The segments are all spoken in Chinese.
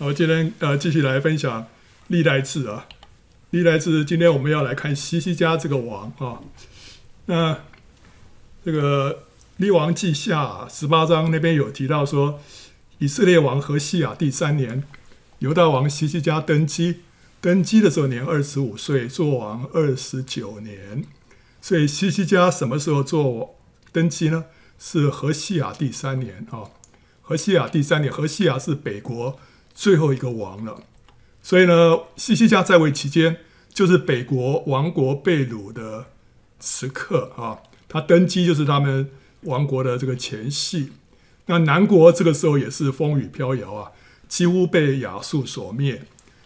好，今天呃继续来分享历代志啊，历代志今天我们要来看西西家这个王啊。那这个历王记下十八章那边有提到说，以色列王何西亚第三年，犹大王西西家登基，登基的时候年二十五岁，做王二十九年。所以西西家什么时候做登基呢？是何西亚第三年啊。何西亚第三年，何西亚是北国。最后一个王了，所以呢，西西家在位期间就是北国王国被掳的时刻啊。他登基就是他们王国的这个前夕。那南国这个时候也是风雨飘摇啊，几乎被亚述所灭。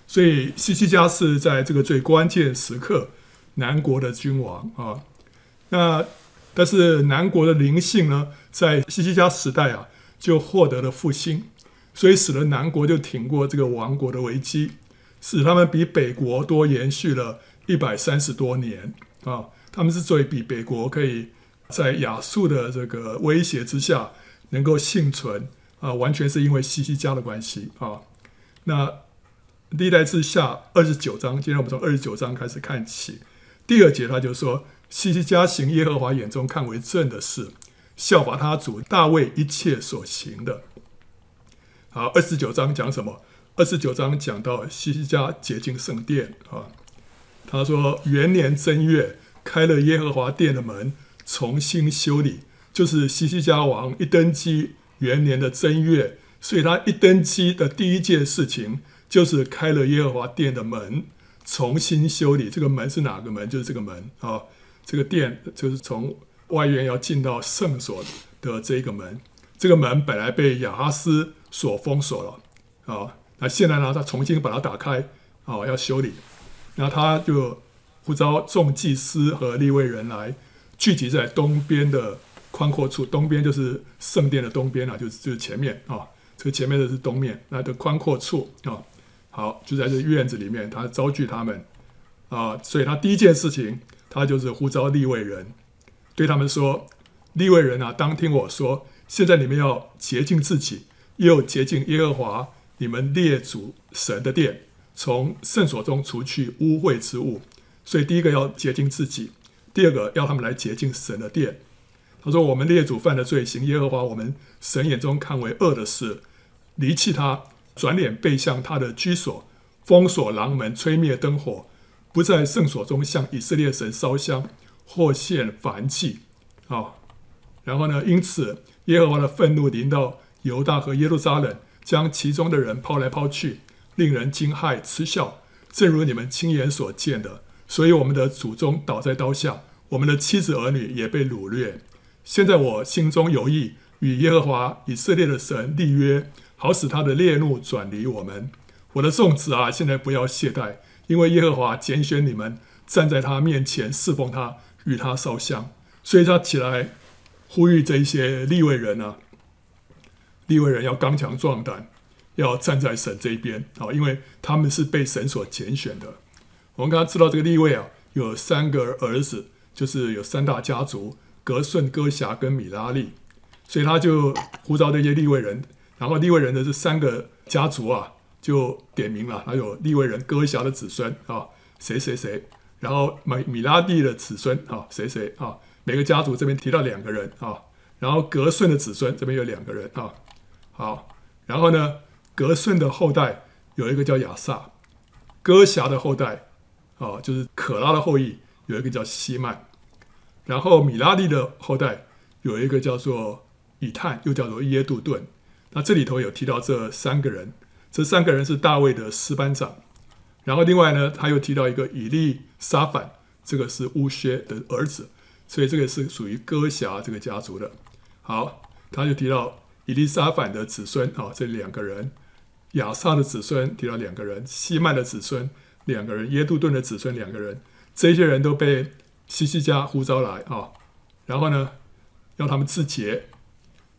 所以西西家是在这个最关键时刻，南国的君王啊。那但是南国的灵性呢，在西西家时代啊，就获得了复兴。所以使得南国就挺过这个亡国的危机，使他们比北国多延续了一百三十多年啊！他们之所以比北国可以在亚述的这个威胁之下能够幸存啊，完全是因为西西家的关系啊。那历代志下二十九章，今天我们从二十九章开始看起，第二节他就说：西西家行耶和华眼中看为正的事，效法他主大卫一切所行的。好，二十九章讲什么？二十九章讲到西西家洁净圣殿啊。他说元年正月开了耶和华殿的门，重新修理，就是西西家王一登基元年的正月，所以他一登基的第一件事情就是开了耶和华殿的门，重新修理。这个门是哪个门？就是这个门啊。这个殿就是从外院要进到圣所的这个门。这个门本来被亚哈斯所封锁了啊，那现在呢，他重新把它打开啊，要修理，然后他就呼召众祭司和立位人来聚集在东边的宽阔处，东边就是圣殿的东边啊，就是就是前面啊，这个前面的是东面，那的宽阔处啊，好，就在这院子里面，他召聚他们啊，所以他第一件事情，他就是呼召立位人，对他们说，立位人啊，当听我说，现在你们要洁净自己。又洁净耶和华你们列祖神的殿，从圣所中除去污秽之物。所以第一个要洁净自己，第二个要他们来洁净神的殿。他说：“我们列祖犯的罪行，耶和华我们神眼中看为恶的事，离弃他，转脸背向他的居所，封锁廊门，吹灭灯火，不在圣所中向以色列神烧香或献燔祭。”啊，然后呢？因此耶和华的愤怒临到。犹大和耶路撒冷将其中的人抛来抛去，令人惊骇嗤笑，正如你们亲眼所见的。所以我们的祖宗倒在刀下，我们的妻子儿女也被掳掠。现在我心中有意与耶和华以色列的神立约，好使他的烈怒转离我们。我的众子啊，现在不要懈怠，因为耶和华拣选你们，站在他面前侍奉他，与他烧香。所以他起来呼吁这一些利未人啊。利未人要刚强壮胆，要站在神这一边啊，因为他们是被神所拣选的。我们刚刚知道这个利未啊，有三个儿子，就是有三大家族：革顺、哥辖跟米拉利。所以他就呼召这些利未人，然后利未人的这三个家族啊，就点名了，还有利未人哥辖的子孙啊，谁谁谁，然后米米拉利的子孙啊，谁谁啊，每个家族这边提到两个人啊，然后革顺的子孙这边有两个人啊。好，然后呢，格顺的后代有一个叫亚萨，哥辖的后代，啊，就是可拉的后裔，有一个叫希曼，然后米拉利的后代有一个叫做以探，又叫做耶杜顿。那这里头有提到这三个人，这三个人是大卫的师班长。然后另外呢，他又提到一个以利沙反，这个是乌薛的儿子，所以这个是属于哥辖这个家族的。好，他就提到。以利沙反的子孙啊，这两个人；亚萨的子孙提到两个人；希曼的子孙两个人；耶杜顿的子孙两个人。这些人都被西西家呼召来啊，然后呢，要他们自洁，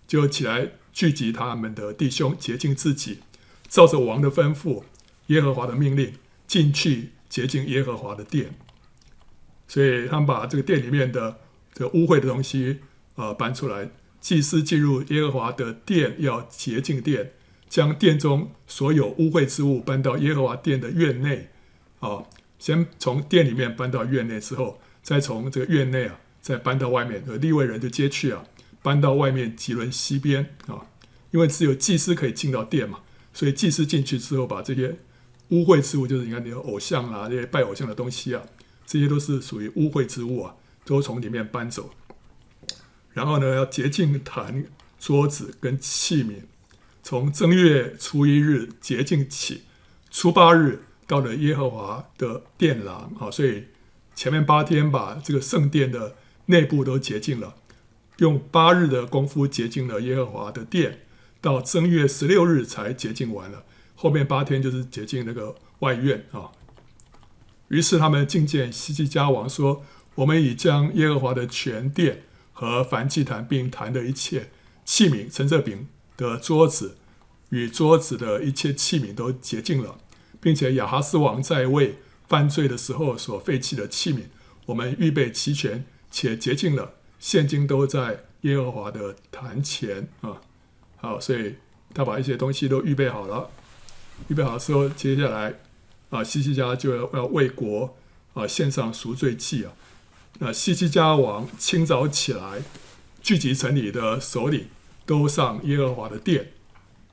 就起来聚集他们的弟兄，洁净自己，照着王的吩咐、耶和华的命令，进去洁净耶和华的殿。所以他们把这个殿里面的这个污秽的东西啊搬出来。祭司进入耶和华的殿，要洁净殿，将殿中所有污秽之物搬到耶和华殿的院内，啊，先从殿里面搬到院内之后，再从这个院内啊，再搬到外面，利未人就接去啊，搬到外面汲沦溪边啊，因为只有祭司可以进到殿嘛，所以祭司进去之后，把这些污秽之物，就是你看你的偶像啊，这些拜偶像的东西啊，这些都是属于污秽之物啊，都从里面搬走。然后呢，要洁净坛、桌子跟器皿，从正月初一日洁净起，初八日到了耶和华的殿廊啊，所以前面八天把这个圣殿的内部都洁净了，用八日的功夫洁净了耶和华的殿，到正月十六日才洁净完了，后面八天就是洁净那个外院啊。于是他们觐见希西家王说：“我们已将耶和华的全殿。”和燔祭坛并坛的一切器皿、陈设饼的桌子与桌子的一切器皿都洁净了，并且亚哈斯王在位犯罪的时候所废弃的器皿，我们预备齐全且洁净了，现今都在耶和华的坛前啊。好，所以他把一些东西都预备好了，预备好之后，接下来啊，西西家就要要为国啊献上赎罪祭啊。那西西家王清早起来，聚集城里的首领，都上耶和华的殿，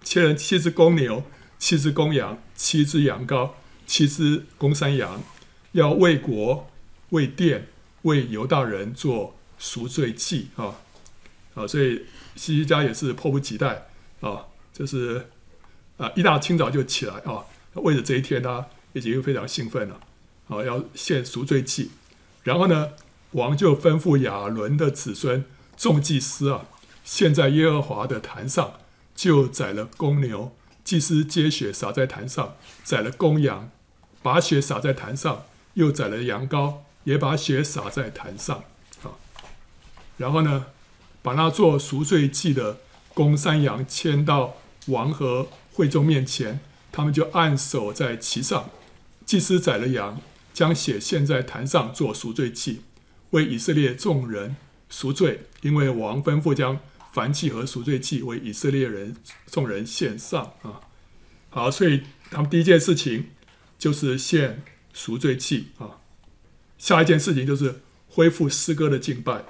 切了七只公牛、七只公羊、七只羊羔、七只公山羊，要为国、为殿、为犹大人做赎罪祭啊！啊，所以西西家也是迫不及待啊，就是啊，一大清早就起来啊，为了这一天，他已经非常兴奋了啊，要献赎罪祭，然后呢，王就吩咐亚伦的子孙众祭司啊，献在耶和华的坛上，就宰了公牛，祭司接血洒在坛上，宰了公羊，把血洒在坛上，又宰了羊羔，也把血洒在坛上。啊，然后呢，把那做赎罪祭的公山羊牵到王和会众面前，他们就按手在其上。祭司宰了羊，将血献在坛上做赎罪祭。为以色列众人赎罪，因为王吩咐将燔祭和赎罪祭为以色列人众人献上啊。好，所以他们第一件事情就是献赎罪祭啊。下一件事情就是恢复诗歌的敬拜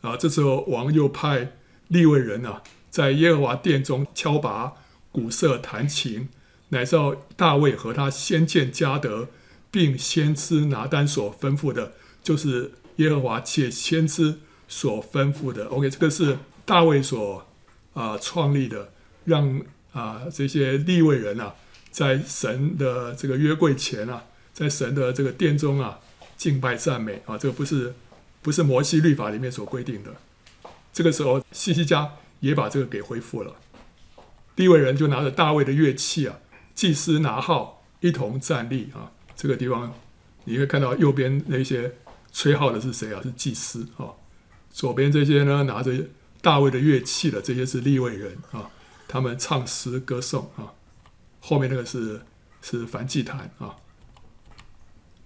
啊。这时候王又派利未人啊，在耶和华殿中敲拔、鼓瑟、弹琴，乃照大卫和他先见迦得，并先知拿单所吩咐的。就是耶和华且先知所吩咐的。OK，这个是大卫所啊创立的，让啊这些立位人啊，在神的这个约柜前啊，在神的这个殿中啊敬拜赞美啊。这个不是不是摩西律法里面所规定的。这个时候，西西家也把这个给恢复了。利未人就拿着大卫的乐器啊，祭司拿号一同站立啊。这个地方你会看到右边那些。吹号的是谁啊？是祭司啊。左边这些呢，拿着大卫的乐器的，这些是立位人啊。他们唱诗歌颂啊。后面那个是是燔祭坛啊。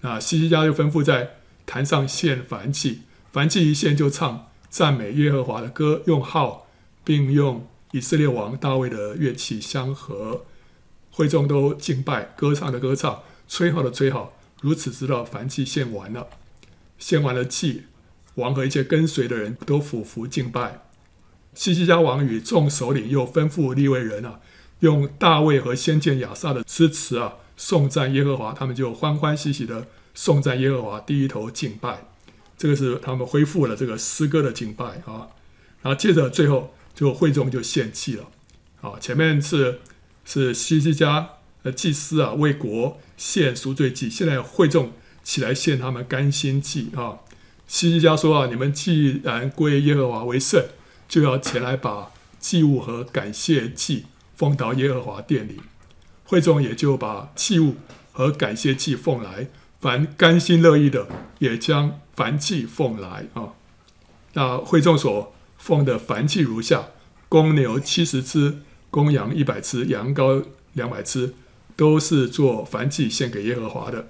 那西西家就吩咐在坛上献燔祭，燔祭一献就唱赞美耶和华的歌，用号，并用以色列王大卫的乐器相合。会众都敬拜，歌唱的歌唱，吹号的吹号，如此直到燔祭献完了。献完了祭，王和一切跟随的人都俯伏敬拜。希西家王与众首领又吩咐利未人啊，用大卫和先见亚萨的诗词啊，颂赞耶和华。他们就欢欢喜喜的颂赞耶和华，低头敬拜。这个是他们恢复了这个诗歌的敬拜啊。然后接着最后就会众就献祭了。啊，前面是是希西家的祭司啊为国献赎罪祭，现在会众。起来献他们甘心祭啊！希西家说啊，你们既然归耶和华为圣，就要前来把祭物和感谢祭奉到耶和华殿里。会众也就把祭物和感谢祭奉来，凡甘心乐意的，也将燔祭奉来啊。那会众所奉的燔祭如下：公牛七十只，公羊一百只，羊羔两百只，都是做燔祭献给耶和华的。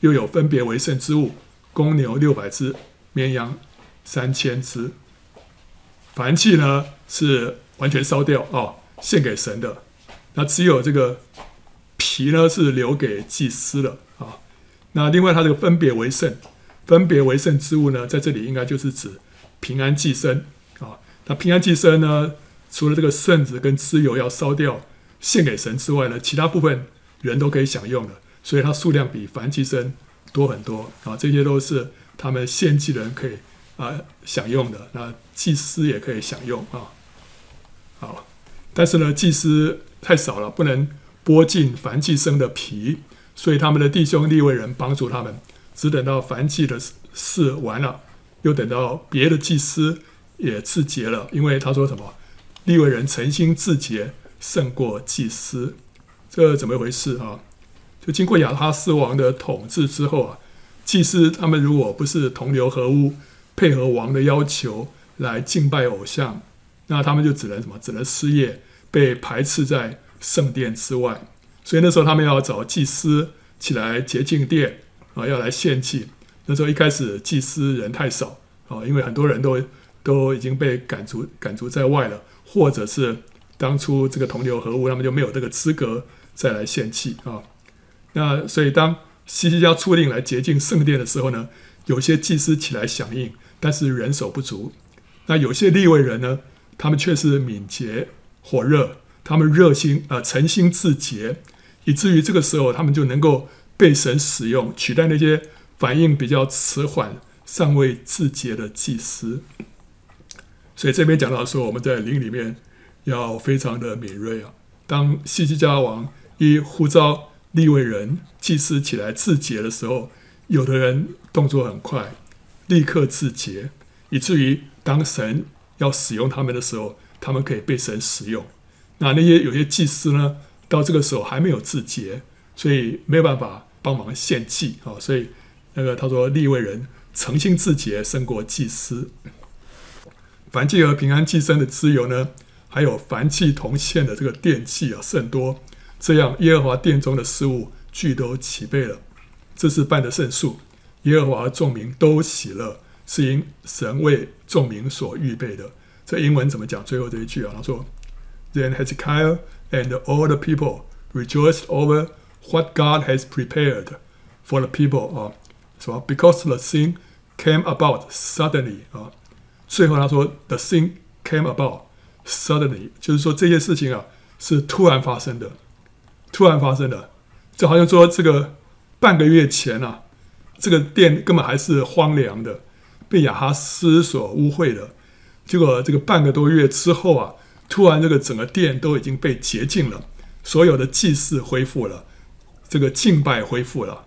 又有分别为圣之物，公牛六百只，绵羊三千只。燔气呢是完全烧掉啊、哦，献给神的。那只有这个皮呢是留给祭司的啊。那另外，它这个分别为圣，分别为圣之物呢，在这里应该就是指平安祭牲啊。那平安祭牲呢，除了这个圣子跟脂油要烧掉献给神之外呢，其他部分人都可以享用的，所以它数量比凡祭生多很多啊。这些都是他们献祭人可以啊享用的，那祭司也可以享用啊。好，但是呢，祭司太少了，不能剥尽凡祭生的皮，所以他们的弟兄利未人帮助他们，只等到凡祭的事完了，又等到别的祭司也自洁了，因为他说什么？利未人诚心自洁胜过祭司，这怎么一回事啊？就经过亚哈斯王的统治之后啊，祭司他们如果不是同流合污，配合王的要求来敬拜偶像，那他们就只能什么？只能失业，被排斥在圣殿之外。所以那时候他们要找祭司起来洁净殿啊，要来献祭。那时候一开始祭司人太少啊，因为很多人都 都已经被赶逐赶逐在外了。或者是当初这个同流合污，他们就没有这个资格再来献祭啊。那所以当西西家出令来洁净圣殿的时候呢，有些祭司起来响应，但是人手不足。那有些立位人呢，他们却是敏捷火热，他们热心啊、诚心自洁，以至于这个时候他们就能够被神使用，取代那些反应比较迟缓、尚未自洁的祭司。所以这边讲到说，我们在灵里面要非常的敏锐啊。当西西家王一呼召立位人祭司起来自洁的时候，有的人动作很快，立刻自洁，以至于当神要使用他们的时候，他们可以被神使用。那那些有些祭司呢，到这个时候还没有自洁，所以没有办法帮忙献祭啊。所以那个他说，立位人诚心自洁胜过祭司。凡祭和平安祭生的脂油呢，还有凡祭同献的这个电器啊，甚多。这样耶和华殿中的事物俱都齐备了，这是办的圣数。耶和华众民都喜乐，是因神为众民所预备的。这英文怎么讲？最后这一句啊，他说：“Then Hezekiah and all the people rejoiced over what God has prepared for the people 啊，是吧？Because the thing came about suddenly 啊。”最后他说：“The thing came about suddenly，就是说这些事情啊是突然发生的，突然发生的，就好像说这个半个月前啊，这个殿根本还是荒凉的，被亚哈斯所污秽的。结果这个半个多月之后啊，突然这个整个殿都已经被洁净了，所有的祭祀恢复了，这个敬拜恢复了，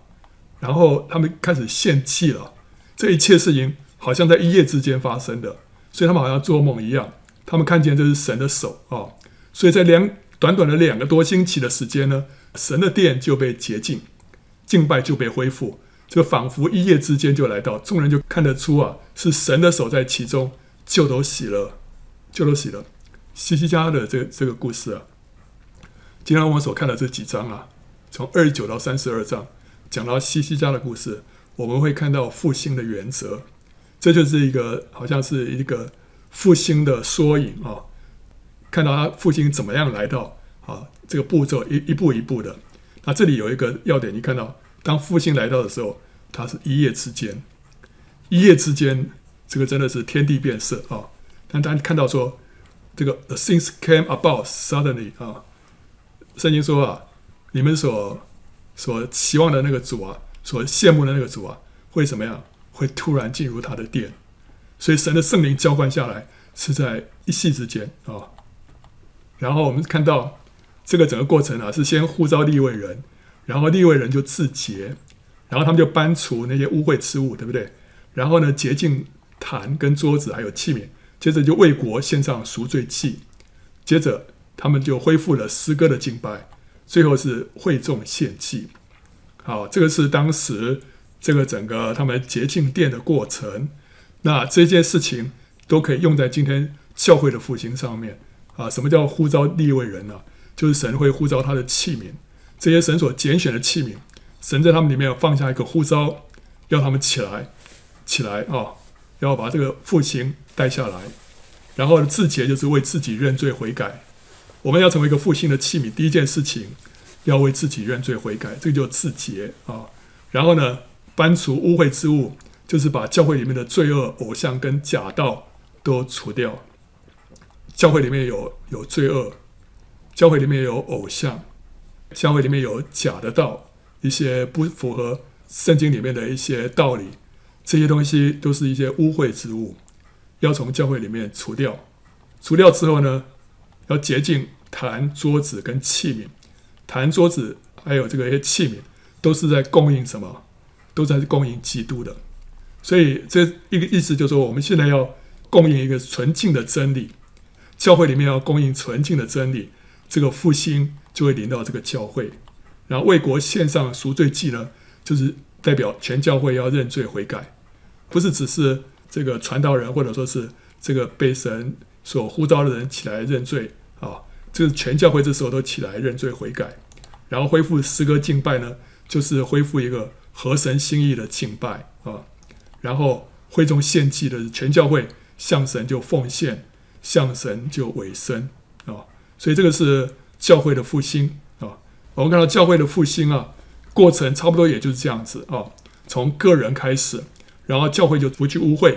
然后他们开始献祭了，这一切事情。”好像在一夜之间发生的，所以他们好像做梦一样。他们看见这是神的手啊、所以在两短短的两个多星期的时间呢，神的殿就被洁净，敬拜就被恢复，就仿佛一夜之间就来到。众人就看得出啊，是神的手在其中，就都喜了，就都喜了。西西家的这个、这个故事啊，今天我们所看的这几章啊，从二十九到三十二章讲到西西家的故事，我们会看到复兴的原则。这就是一个好像是一个复兴的缩影啊，看到他父亲怎么样来到啊，这个步骤一一步一步的。那这里有一个要点，你看到当父亲来到的时候，他是一夜之间，一夜之间，这个真的是天地变色啊。但当看到说这个 the things came about suddenly 啊，圣经说啊，你们所所期望的那个主啊，所羡慕的那个主啊，会怎么样？会突然进入他的殿，所以神的圣灵浇灌下来是在一夕之间啊、然后我们看到这个整个过程啊，是先呼召立位人，然后立位人就自洁，然后他们就搬除那些污秽之物，对不对？然后呢，洁净坛跟桌子还有器皿，接着就为国献上赎罪祭，接着他们就恢复了诗歌的敬拜，最后是会众献祭。好，这个是当时。这个整个他们洁净殿的过程，那这件事情都可以用在今天教会的复兴上面啊。什么叫呼召立位人呢、就是神会呼召他的器皿，这些神所拣选的器皿，神在他们里面放下一个呼召，要他们起来，起来啊，要把这个复兴带下来。然后自洁就是为自己认罪悔改，我们要成为一个复兴的器皿，第一件事情要为自己认罪悔改，这个叫自洁啊。然后呢，搬除污秽之物，就是把教会里面的罪恶、偶像跟假道都除掉。教会里面有有罪恶，教会里面有偶像，教会里面有假的道，一些不符合圣经里面的一些道理，这些东西都是一些污秽之物，要从教会里面除掉。除掉之后呢，要洁净坛、桌子跟器皿。坛、桌子还有这个一些器皿，都是在供应什么？都在供应基督的。所以这一个意思就是说，我们现在要供应一个纯净的真理。教会里面要供应纯净的真理，这个复兴就会临到这个教会。然后为国献上赎罪祭呢，就是代表全教会要认罪悔改，不是只是这个传道人或者说是这个被神所呼召的人起来认罪啊，这个全教会这时候都起来认罪悔改，然后恢复诗歌敬拜呢，就是恢复一个合神心意的敬拜啊，然后会中献祭的全教会向神就奉献。向神就委身啊，所以这个是教会的复兴啊。我们看到教会的复兴啊，过程差不多也就是这样子啊。从个人开始，然后教会就不去污秽，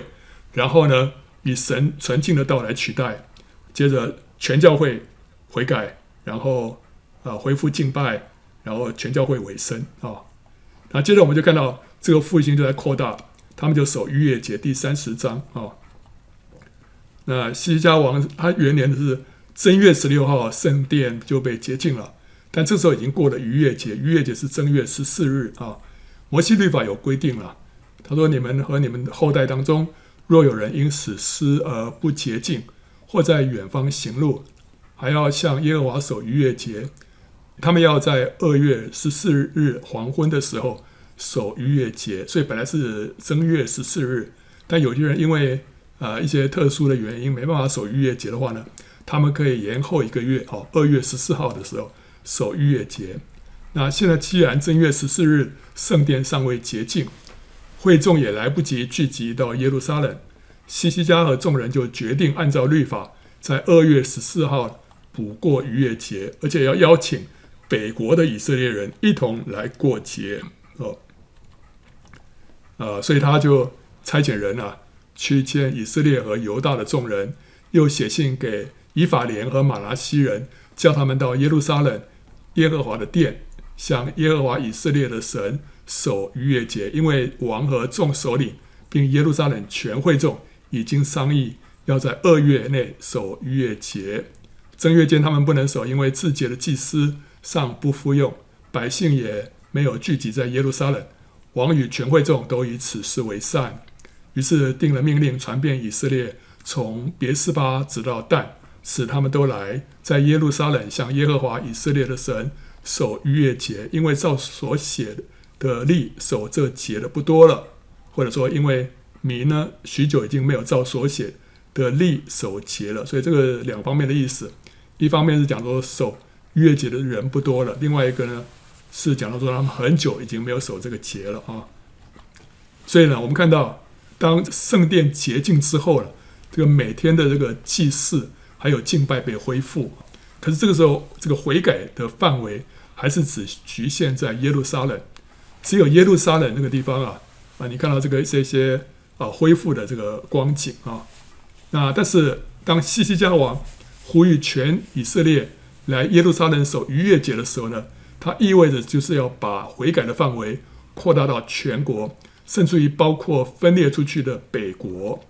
然后呢，以神纯净的道来取代，接着全教会悔改，然后啊恢复敬拜，然后全教会委身啊。那接着我们就看到这个复兴就在扩大，他们就守逾越节第三十章啊。那西家王他元年是正月十六号，圣殿就被洁净了。但这时候已经过了逾越节，逾越节是正月十四日啊。摩西律法有规定了，他说：“你们和你们后代当中，若有人因死失而不洁净，或在远方行路，还要向耶和华守逾越节，他们要在二月十四日黄昏的时候守逾越节。所以本来是正月十四日，但有些人因为啊，一些特殊的原因没办法守逾越节的话呢，他们可以延后一个月，哦，二月十四号的时候守逾越节。那现在既然正月十四日圣殿尚未洁净，会众也来不及聚集到耶路撒冷，西西家和众人就决定按照律法，在二月十四号补过逾越节，而且要邀请北国的以色列人一同来过节。哦，呃，所以他就差遣人啊。去见以色列和犹大的众人，又写信给以法莲和玛拉西人，叫他们到耶路撒冷耶和华的殿，向耶和华以色列的神守逾越节。因为王和众首领，并耶路撒冷全会众已经商议，要在二月内守逾越节。正月间他们不能守，因为自洁的祭司尚不敷用，百姓也没有聚集在耶路撒冷。王与全会众都以此事为善。于是定了命令，传遍以色列，从别斯巴直到但，使他们都来在耶路撒冷向耶和华以色列的神守逾越节。因为照所写的例守这节的不多了，或者说因为民呢许久已经没有照所写的例守节了，所以这个两方面的意思，一方面是讲说守逾越节的人不多了，另外一个呢是讲到说他们很久已经没有守这个节了啊。所以呢，我们看到。当圣殿洁净之后了，这个每天的这个祭祀还有敬拜被恢复，可是这个时候，这个悔改的范围还是只局限在耶路撒冷，只有耶路撒冷那个地方啊啊，你看到这个这些啊恢复的这个光景啊，那但是当西西家王呼吁全以色列来耶路撒冷守逾越节的时候呢，它意味着就是要把悔改的范围扩大到全国。甚至于包括分裂出去的北国，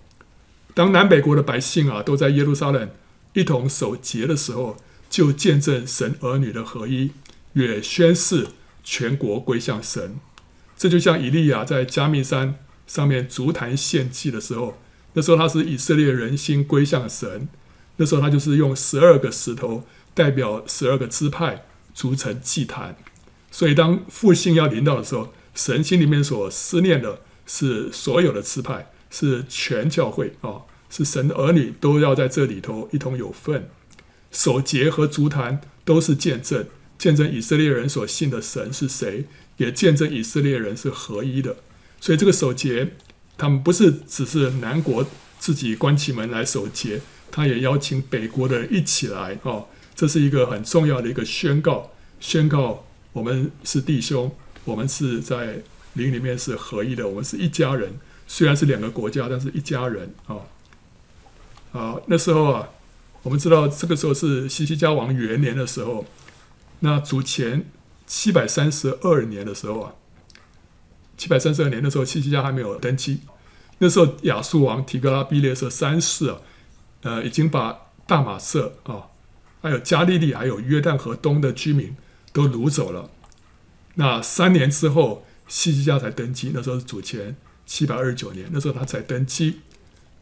当南北国的百姓啊都在耶路撒冷一同守节的时候，就见证神儿女的合一，也宣示全国归向神。这就像以利亚在迦密山上面足坛献祭的时候，那时候他是以色列人心归向神，那时候他就是用十二个石头代表十二个支派组成祭坛。所以当复兴要临到的时候，神心里面所思念的是所有的支派，是全教会啊、是神的儿女都要在这里头一同有份。守节和足坛都是见证，见证以色列人所信的神是谁，也见证以色列人是合一的。所以这个守节，他们不是只是南国自己关起门来守节，他也邀请北国的人一起来哦，这是一个很重要的一个宣告，宣告我们是弟兄，我们是在灵里面是合一的，我们是一家人。虽然是两个国家，但是一家人啊啊！那时候啊，我们知道这个时候是西西家王元年的时候，那主前七百三十二年的时候啊，七百三十二年的时候，西西家还没有登基。那时候亚述王提格拉比列色三世啊，呃，已经把大马色啊，还有加利利，还有约旦河东的居民都掳走了。那三年之后，西西家才登基。那时候是主前。七百二十九年，那时候他才登基。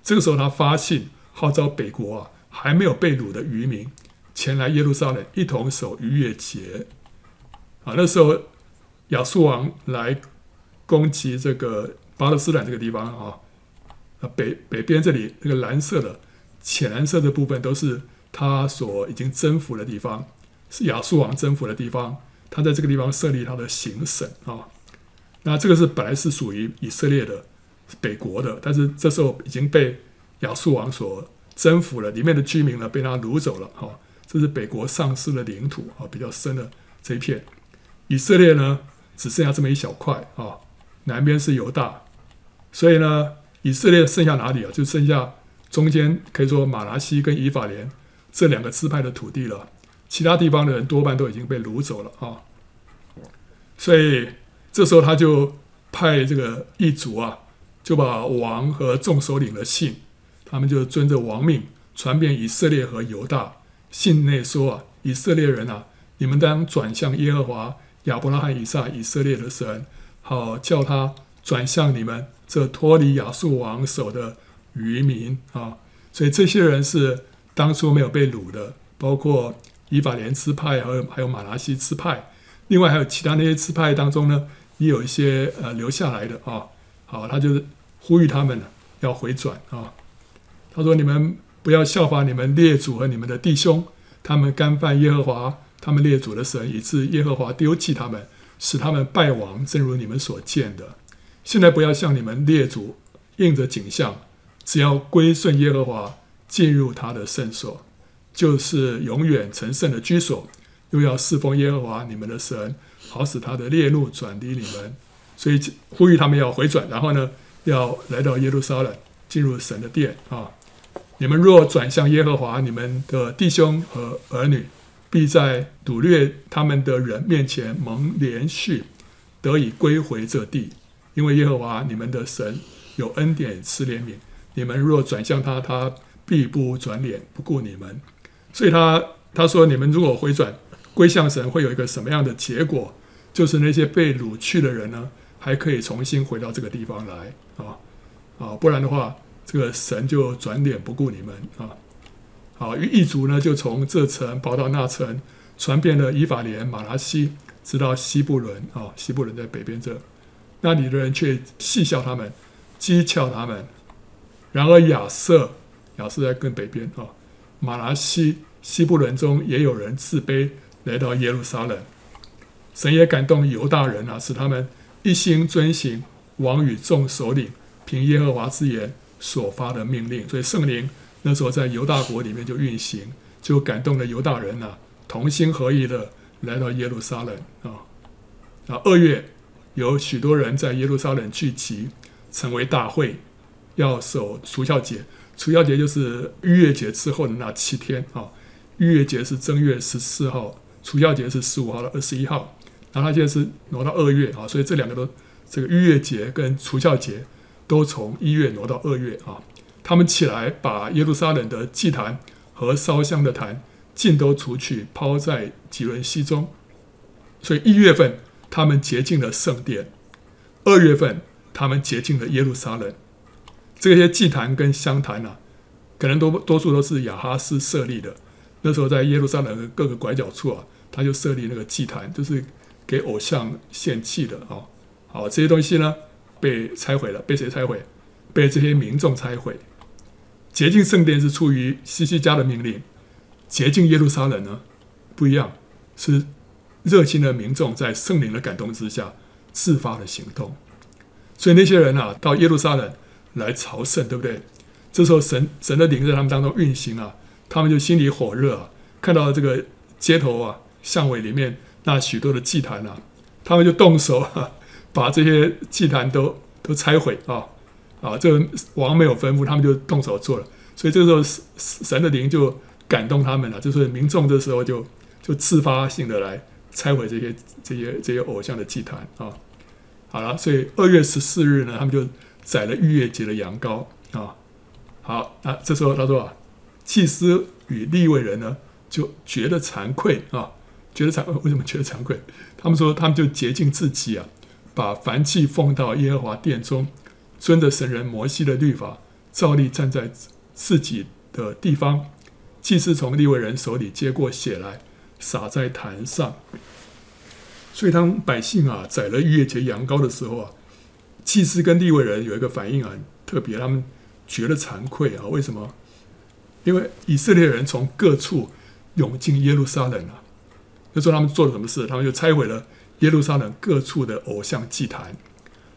这个时候他发信号召北国啊，还没有被掳的余民前来耶路撒冷一同守逾越节。啊，那时候亚述王来攻击这个巴勒斯坦这个地方啊，啊北北边这里那个蓝色的、浅蓝色的部分都是他所已经征服的地方，是亚述王征服的地方。他在这个地方设立他的行省啊。那这个是本来是属于以色列的北国的，但是这时候已经被亚述王所征服了，里面的居民呢被他掳走了，哈，这是北国丧失的领土啊，比较深的这一片。以色列呢只剩下这么一小块啊，南边是犹大，所以呢，以色列剩下哪里啊？就剩下中间可以说马拿西跟以法莲这两个支派的土地了，其他地方的人多半都已经被掳走了啊，所以。这时候他就派这个异族啊，就把王和众首领的信，他们就遵着王命传遍以色列和犹大。信内说啊，以色列人啊，你们当转向耶和华亚伯拉罕、以撒、以色列的神，好叫他转向你们这脱离亚述王手的余民啊。所以这些人是当初没有被掳的，包括以法莲支派和还有马拿西支派，另外还有其他那些支派当中呢。也有一些呃留下来的啊，好，他就是呼吁他们要回转啊。他说：“你们不要效法你们列祖和你们的弟兄，他们干犯耶和华他们列祖的神，以致耶和华丢弃他们，使他们败亡，正如你们所见的。现在不要像你们列祖应着景象，只要归顺耶和华，进入他的圣所，就是永远成圣的居所，又要侍奉耶和华你们的神。”好使他的烈怒转离你们，所以呼吁他们要回转，然后呢，要来到耶路撒冷，进入神的殿啊！你们若转向耶和华，你们的弟兄和儿女，必在掳掠他们的人面前蒙怜恤，得以归回这地，因为耶和华你们的神有恩典施怜悯。你们若转向他，他必不转脸不顾你们。所以他他说，你们如果回转归向神，会有一个什么样的结果？就是那些被掳去的人呢，还可以重新回到这个地方来啊啊，不然的话，这个神就转脸不顾你们啊。好，异族呢就从这城跑到那城，传遍了以法莲、马拉西，直到西布伦啊。西布伦在北边这，那里的人却戏笑他们，讥诮他们。然而亚瑟，亚瑟在更北边啊，马拉西、西布伦中也有人自卑，来到耶路撒冷。神也感动犹大人啊，使他们一心遵行王与众首领凭耶和华之言所发的命令。所以圣灵那时候在犹大国里面就运行，就感动了犹大人啊，同心合意的来到耶路撒冷啊。啊，二月有许多人在耶路撒冷聚集，成为大会，要守除酵节。除妖节就是逾越节之后的那七天啊。逾越节是正月十四号，除妖节是十五号到二十一号。然后他现在是挪到二月啊，所以这两个都，这个逾越节跟除酵节都从一月挪到二月啊。他们起来把耶路撒冷的祭坛和烧香的坛尽都除去，抛在汲沦溪中。所以一月份他们洁净了圣殿，二月份他们洁净了耶路撒冷。这些祭坛跟香坛啊，可能多多数都是亚哈斯设立的。那时候在耶路撒冷的各个拐角处啊，他就设立那个祭坛，就是。给偶像献祭的啊，好，这些东西呢被拆毁了，被谁拆毁？被这些民众拆毁。洁净圣殿是出于西西家的命令，洁净耶路撒冷呢不一样，是热心的民众在圣灵的感动之下自发的行动。所以那些人啊到耶路撒冷来朝圣，对不对？这时候神神的灵在他们当中运行啊，他们就心里火热啊，看到这个街头啊巷尾里面那许多的祭坛啊，他们就动手啊，把这些祭坛都都拆毁啊啊！这个王没有吩咐，他们就动手做了。所以这个时候神的灵就感动他们了，就是民众这时候就就自发性的来拆毁这些这些这些偶像的祭坛啊。好了，所以二月十四日呢，他们就宰了逾越节的羊羔啊。好，那这时候他说啊，祭司与利未人呢就觉得惭愧啊，觉得惭愧。为什么觉得惭愧？他们说他们就洁净自己啊，把燔祭奉到耶和华殿中，遵着神人摩西的律法，照例站在自己的地方。祭司从利未人手里接过血来，洒在坛上。所以当百姓啊宰了逾越节羊羔的时候啊，祭司跟利未人有一个反应啊，特别他们。觉得惭愧啊？为什么？因为以色列人从各处涌进耶路撒冷啊，就说他们做了什么事？他们就拆毁了耶路撒冷各处的偶像祭坛，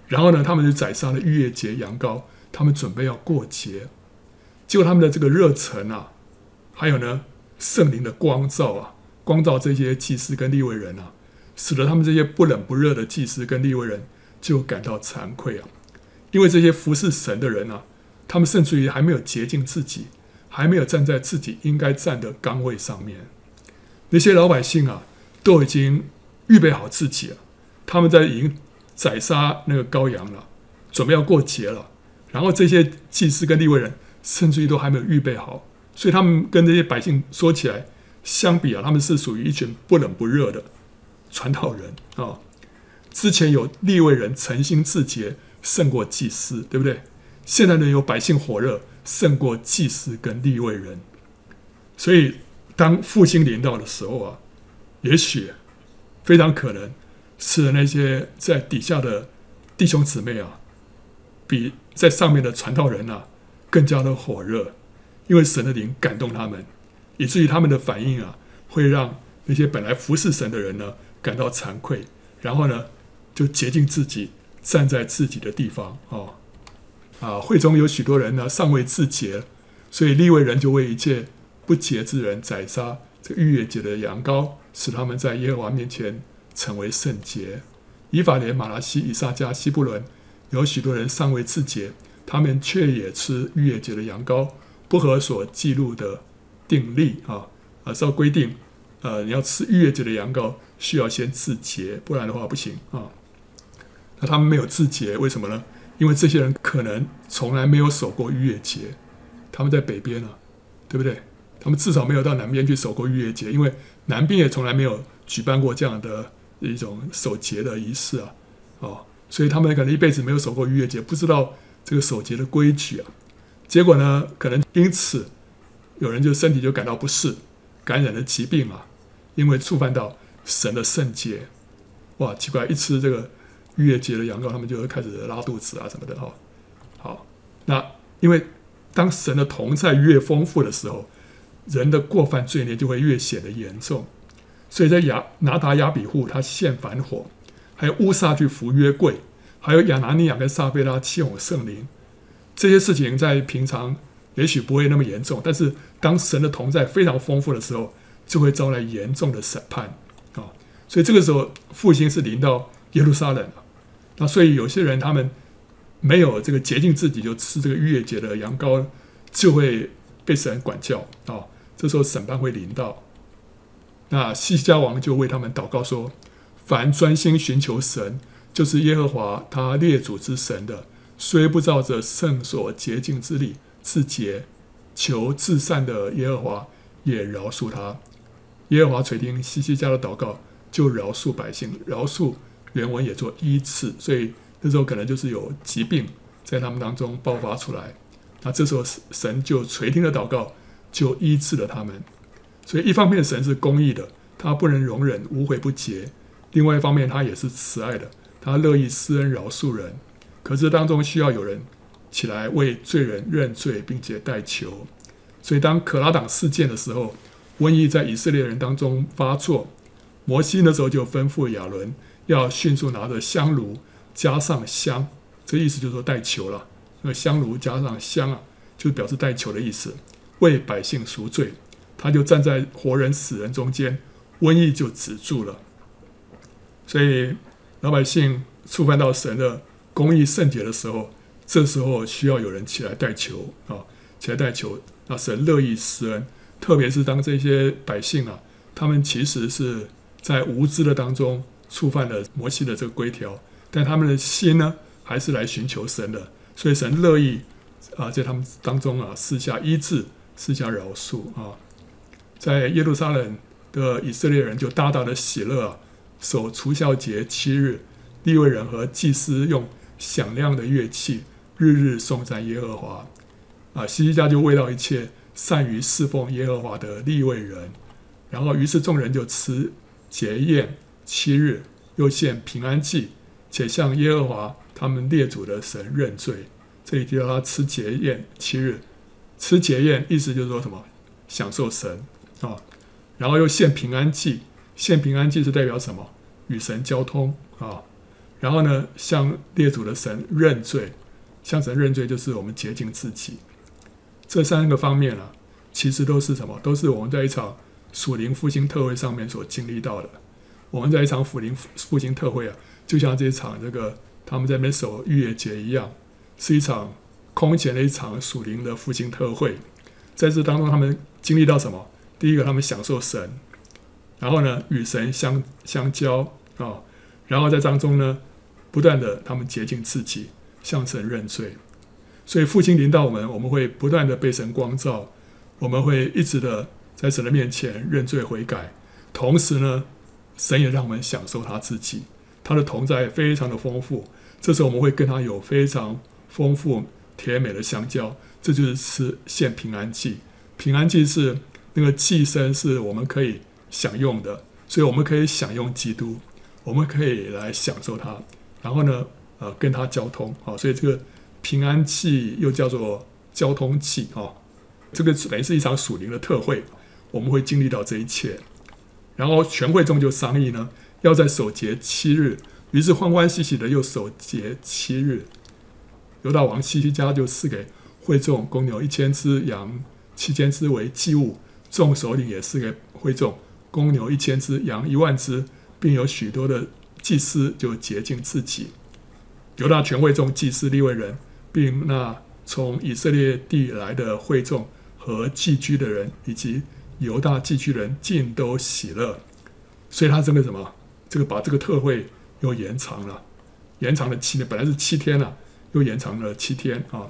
然后呢，他们就宰杀了逾越节羊羔，他们准备要过节。结果他们的这个热忱啊，还有呢，圣灵的光照啊，光照这些祭司跟利未人啊，使得他们这些不冷不热的祭司跟利未人就感到惭愧啊，因为这些服侍神的人啊。他们甚至于还没有洁净自己，还没有站在自己应该站的岗位上面。那些老百姓啊，都已经预备好自己了，他们在已经宰杀那个羔羊了，准备要过节了。然后这些祭司跟立位人，甚至于都还没有预备好，所以他们跟这些百姓说起来，相比啊，他们是属于一群不冷不热的传道人啊。之前有利位人诚心自洁，胜过祭司，对不对？现在呢，有百姓火热胜过祭司跟利位人，所以当复兴临到的时候啊，也许非常可能是那些在底下的弟兄姊妹啊，比在上面的传道人啊更加的火热，因为神的灵感动他们，以至于他们的反应啊，会让那些本来服侍神的人呢感到惭愧，然后呢就洁净自己，站在自己的地方啊。啊，会中有许多人呢，尚未自洁，所以利未人就为一切不洁之人宰杀这逾越节的羊羔，使他们在耶和华面前成为圣洁。以法莲、玛拿西、以萨迦、西布伦有许多人尚未自洁，他们却也吃逾越节的羊羔，不合所记录的定例啊啊，照规定，呃，你要吃逾越节的羊羔，需要先自洁，不然的话不行啊。他们没有自洁，为什么呢？因为这些人可能从来没有守过逾越节，他们在北边呢，对不对？他们至少没有到南边去守过逾越节，因为南边也从来没有举办过这样的一种守节的仪式啊，哦，所以他们可能一辈子没有守过逾越节，不知道这个守节的规矩啊。结果呢，可能因此有人就身体就感到不适，感染了疾病啊，因为触犯到神的圣洁。哇，奇怪，一吃这个。越节的羊羔，他们就会开始拉肚子啊什么的哈。好，那因为当神的同在越丰富的时候，人的过犯罪孽就会越显得严重。所以在亚拿达亚比户他献反火，还有乌撒去扶约柜，还有亚拿尼亚跟撒非拉欺哄圣灵，这些事情在平常也许不会那么严重，但是当神的同在非常丰富的时候，就会招来严重的审判啊。所以这个时候复兴是临到耶路撒冷。那所以有些人他们没有这个洁净自己，就吃这个逾越节的羊羔，就会被神管教啊、这时候审判会临到。那西西家王就为他们祷告说：凡专心寻求神，就是耶和华他列祖之神的，虽不照着圣所洁净之力自洁，求至善的耶和华也饶恕他。耶和华垂听西西家的祷告，就饶恕百姓，饶恕。原文也做医治，所以那时候可能就是有疾病在他们当中爆发出来，那这时候神就垂听了祷告，就医治了他们。所以一方面神是公义的，他不能容忍无悔不洁；另外一方面他也是慈爱的，他乐意施恩饶恕人。可是当中需要有人起来为罪人认罪，并且代求。所以当可拉党事件的时候，瘟疫在以色列人当中发作，摩西那时候就吩咐亚伦。要迅速拿着香炉，加上香，这意思就是说代求了。那香炉加上香啊，就表示代求的意思，为百姓赎罪。他就站在活人死人中间，瘟疫就止住了。所以老百姓触犯到神的公义圣洁的时候，这时候需要有人起来代求啊，起来代求，那神乐意施恩。特别是当这些百姓啊，他们其实是在无知的当中触犯了摩西的这个规条，但他们的心呢，还是来寻求神的，所以神乐意啊，在他们当中啊，施下医治，施下饶恕啊。在耶路撒冷的以色列人就大大的喜乐啊，守除酵节七日，利未人和祭司用响亮的乐器，日日颂赞耶和华啊。西西家就为到一切善于侍奉耶和华的利未人，然后于是众人就吃节宴七日，又献平安祭，且向耶和华他们列祖的神认罪。这里提到他吃节宴七日，吃节宴意思就是说什么？享受神啊，然后又献平安祭，献平安祭是代表什么？与神交通啊。然后呢，向列祖的神认罪，向神认罪就是我们洁净自己。这三个方面啊，其实都是什么？都是我们在一场属灵复兴特会上面所经历到的。我们在一场属灵复兴特会啊，就像这一场这个他们在那边守逾越节一样，是一场空前的一场属灵的复兴特会。在这当中，他们经历到什么？第一个，他们享受神，然后呢，与神相相交啊、然后在当中呢，不断的他们洁净自己，向神认罪。所以复兴临到我们，我们会不断的被神光照，我们会一直的在神的面前认罪悔改。同时呢，神也让我们享受他自己，他的同在非常的丰富。这时候我们会跟他有非常丰富甜美的相交，这就是吃献平安祭。平安祭是那个祭牲，是我们可以享用的，所以我们可以享用基督，我们可以来享受他，然后呢，呃，跟他交通啊，所以这个。平安祭又叫做交通祭啊，这个等于是一场属灵的特会，我们会经历到这一切。然后全会众就商议呢，要在守节七日，于是欢欢喜喜的又守节七日。犹大王希西家就赐给会众公牛一千只，羊七千只为祭物，众首领也赐给会众公牛一千只，羊一万只，并有许多的祭司就洁净自己。犹大全会众祭司利未人。并那从以色列地来的会众和寄居的人，以及犹大寄居人，尽都喜乐。所以他这个什么，这个把这个特会又延长了，延长了七天，本来是七天了，又延长了七天啊。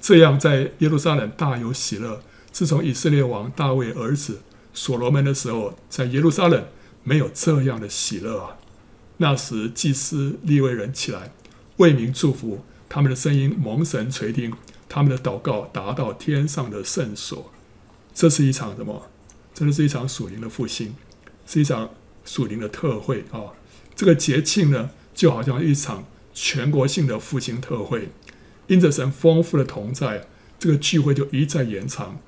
这样在耶路撒冷大有喜乐。自从以色列王大卫儿子所罗门的时候，在耶路撒冷没有这样的喜乐啊。那时祭司利未人起来为民祝福。他们的声音蒙神垂听，他们的祷告达到天上的圣所。这是一场什么？真的是一场属灵的复兴，是一场属灵的特会啊！这个节庆呢，就好像一场全国性的复兴特会。因着神丰富的同在，这个聚会就一再延长。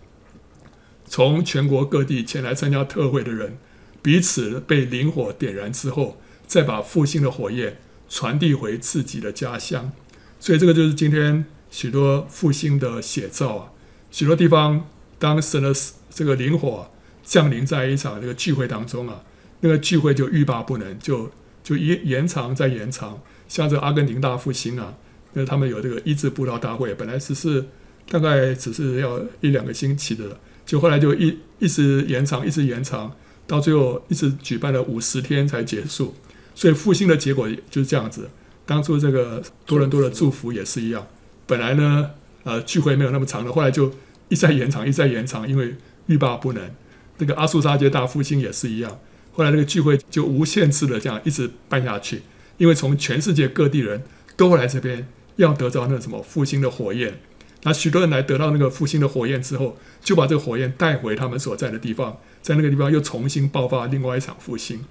从全国各地前来参加特会的人，彼此被灵火点燃之后，再把复兴的火焰传递回自己的家乡。所以这个就是今天许多复兴的写照啊！许多地方当神的这个灵火降临在一场这个聚会当中啊，那个聚会就欲罢不能，就就延延长再延长。像这阿根廷大复兴啊，那他们有这个医治布道大会，本来只是大概只是要一两个星期的，就后来就一一直延长，一直延长，到最后一直举办了五十天才结束。所以复兴的结果就是这样子。当初这个多伦多的祝福也是一样，本来呢，呃，聚会没有那么长的，后来就一再延长，一再延长，因为欲罢不能。那个阿苏沙街大复兴也是一样，后来那个聚会就无限制的这样一直办下去，因为从全世界各地人都来这边要得到那个什么复兴的火焰，那许多人来得到那个复兴的火焰之后，就把这个火焰带回他们所在的地方，在那个地方又重新爆发另外一场复兴。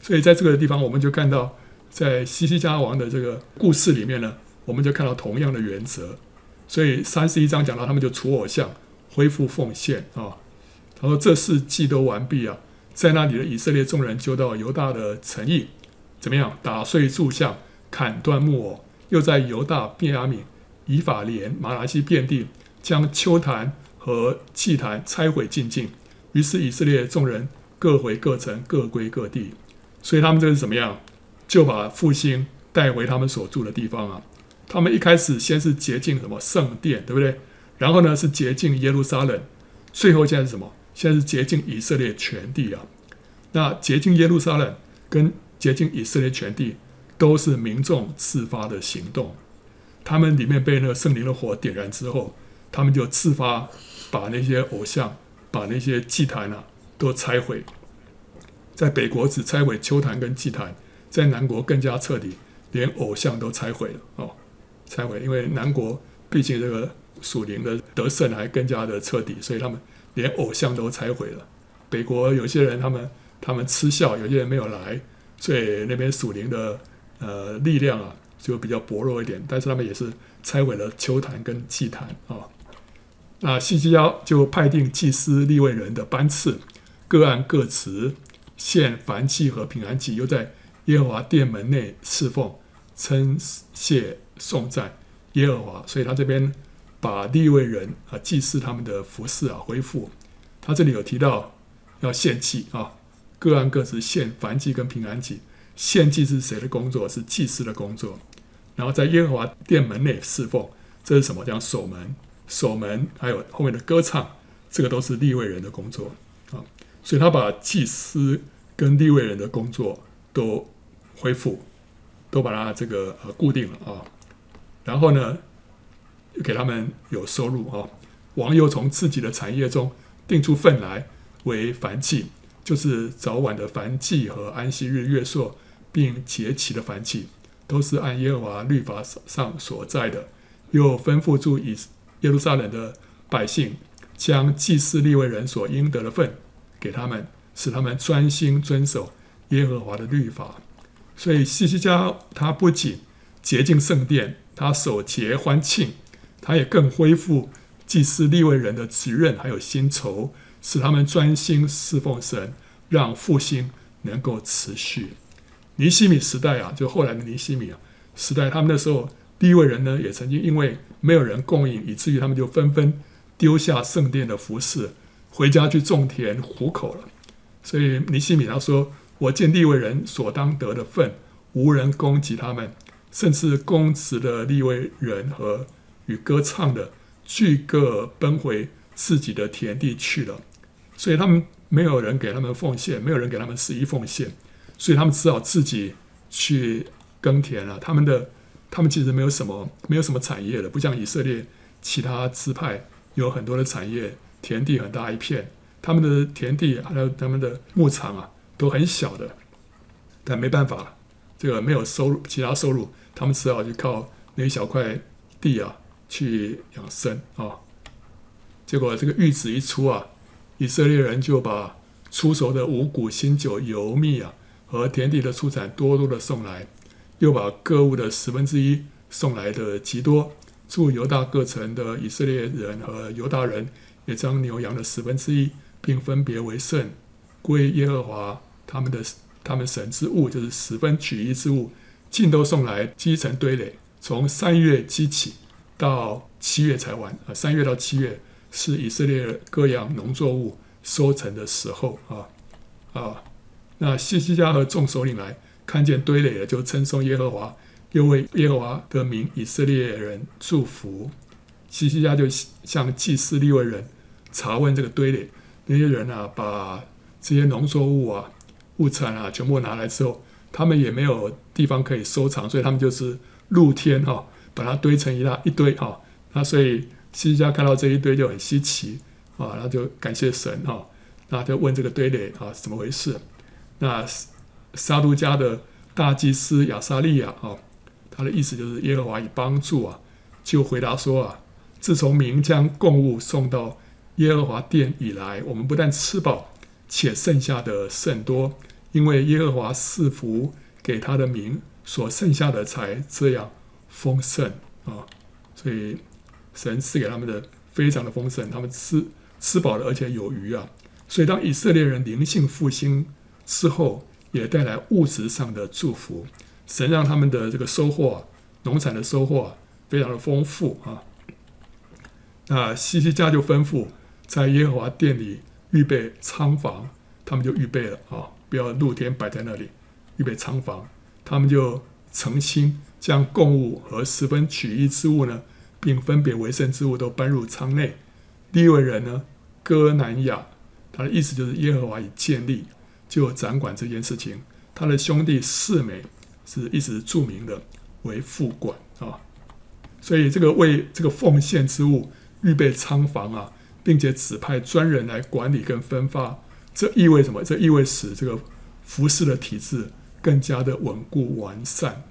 所以在这个地方，我们就看到。在西西家王的这个故事里面呢，我们就看到同样的原则。所以三十一章讲到他们就除偶像，恢复奉献啊。他说这事既都完毕啊，在那里的以色列众人就到犹大的城邑，怎么样？打碎柱像，砍断木偶，又在犹大、便雅悯、以法莲、玛拿西遍地将丘坛和祭坛拆毁净尽，于是以色列众人各回各城，各归各地。所以他们这是怎么样？就把复兴带回他们所住的地方啊。他们一开始先是洁净什么圣殿，对不对？然后呢是洁净耶路撒冷，最后现在是什么？现在是洁净以色列全地啊。那洁净耶路撒冷跟洁净以色列全地，都是民众自发的行动。他们里面被那个圣灵的火点燃之后，他们就自发把那些偶像、把那些祭坛啊都拆毁。在北国只拆毁丘坛跟祭坛，在南国更加彻底，连偶像都拆毁了哦，拆毁。因为南国毕竟这个属灵的得胜还更加的彻底，所以他们连偶像都拆毁了。北国有些人他们他们嗤笑，有些人没有来，所以那边属灵的呃力量啊。就比较薄弱一点，但是他们也是拆毁了丘坛跟祭坛啊。那希西家就派定祭司立位人的班次，各按各职献燔祭和平安祭，又在耶和华殿门内侍奉，称谢颂赞耶和华。所以他这边把利未人啊祭司他们的服饰啊恢复。他这里有提到要献祭啊，各按各自献燔祭跟平安祭。献祭是谁的工作？是祭司的工作。然后在耶和华殿门内侍奉，这是什么？叫守门、守门，还有后面的歌唱，这个都是利未人的工作啊。所以他把祭司跟利未人的工作都恢复，都把它这个呃固定了啊。然后呢，给他们有收入啊。王又从自己的产业中定出份来为燔祭，就是早晚的燔祭和安息日、月朔并节期的燔祭。都是按耶和华律法上所在的，又吩咐住以耶路撒冷的百姓，将祭祀立位人所应得的份给他们，使他们专心遵守耶和华的律法。所以西西家他不仅洁净圣殿，他守节欢庆，他也更恢复祭司立位人的职任还有薪酬，使他们专心侍奉神，让复兴能够持续。尼希米时代啊，就后来的尼希米啊时代，他们那时候立位人呢，也曾经因为没有人供应，以至于他们就纷纷丢下圣殿的服饰，回家去种田糊口了。所以尼希米他说：“我见立位人所当得的份，无人供给他们，甚至公职的立位人和与歌唱的，俱各奔回自己的田地去了。所以他们没有人给他们奉献，没有人给他们十一奉献。”所以他们只好自己去耕田了。他们的，他们其实没有什么，没有什么产业的，不像以色列其他支派有很多的产业，田地很大一片。他们的田地还有他们的牧场啊，都很小的。但没办法，这个没有收入，其他收入，他们只好去靠那一小块地啊去养生啊。结果这个谕旨一出啊，以色列人就把出熟的五谷、新酒、油蜜啊。和田地的出产多多的送来，又把各物的十分之一送来的极多。住犹大各城的以色列人和犹大人也将牛羊的十分之一，并分别为圣，归耶和华他们的他们神之物，就是十分取一之物，尽都送来积成堆垒。从三月积起到七月才完啊，三月到七月是以色列各样农作物收成的时候啊啊。那西西家和众首领来看见堆垒了，就称颂耶和华，又为耶和华的名以色列人祝福。西西家就向祭司利未人查问这个堆垒，那些人啊，把这些农作物啊、物产啊全部拿来之后，他们也没有地方可以收藏，所以他们就是露天哈、把它堆成一大一堆哈、那所以西家看到这一堆就很稀奇啊，然后就感谢神哈，那就问这个堆垒啊，怎么回事？那撒都家的大祭司亚撒利亚啊，他的意思就是耶和华以帮助啊，就回答说啊，自从民将供物送到耶和华殿以来，我们不但吃饱，且剩下的甚多，因为耶和华赐福给他的民，所剩下的才这样丰盛啊，所以神赐给他们的非常的丰盛，他们吃吃饱了，而且有余啊，所以当以色列人灵性复兴。之后也带来物质上的祝福，神让他们的这个收获，农产的收获非常的丰富啊。那西西家就吩咐在耶和华殿里预备仓房，他们就预备了啊，不要露天摆在那里，预备仓房，他们就诚心将供物和十分取一之物呢，并分别为圣之物都搬入仓内。利未人呢，哥南亚，他的意思就是耶和华已建立，就掌管这件事情。他的兄弟示每是一直著名的为副管啊，所以这个为这个奉献之物预备仓房啊，并且指派专人来管理跟分发，这意味什么？这意味使这个服事的体制更加的稳固完善。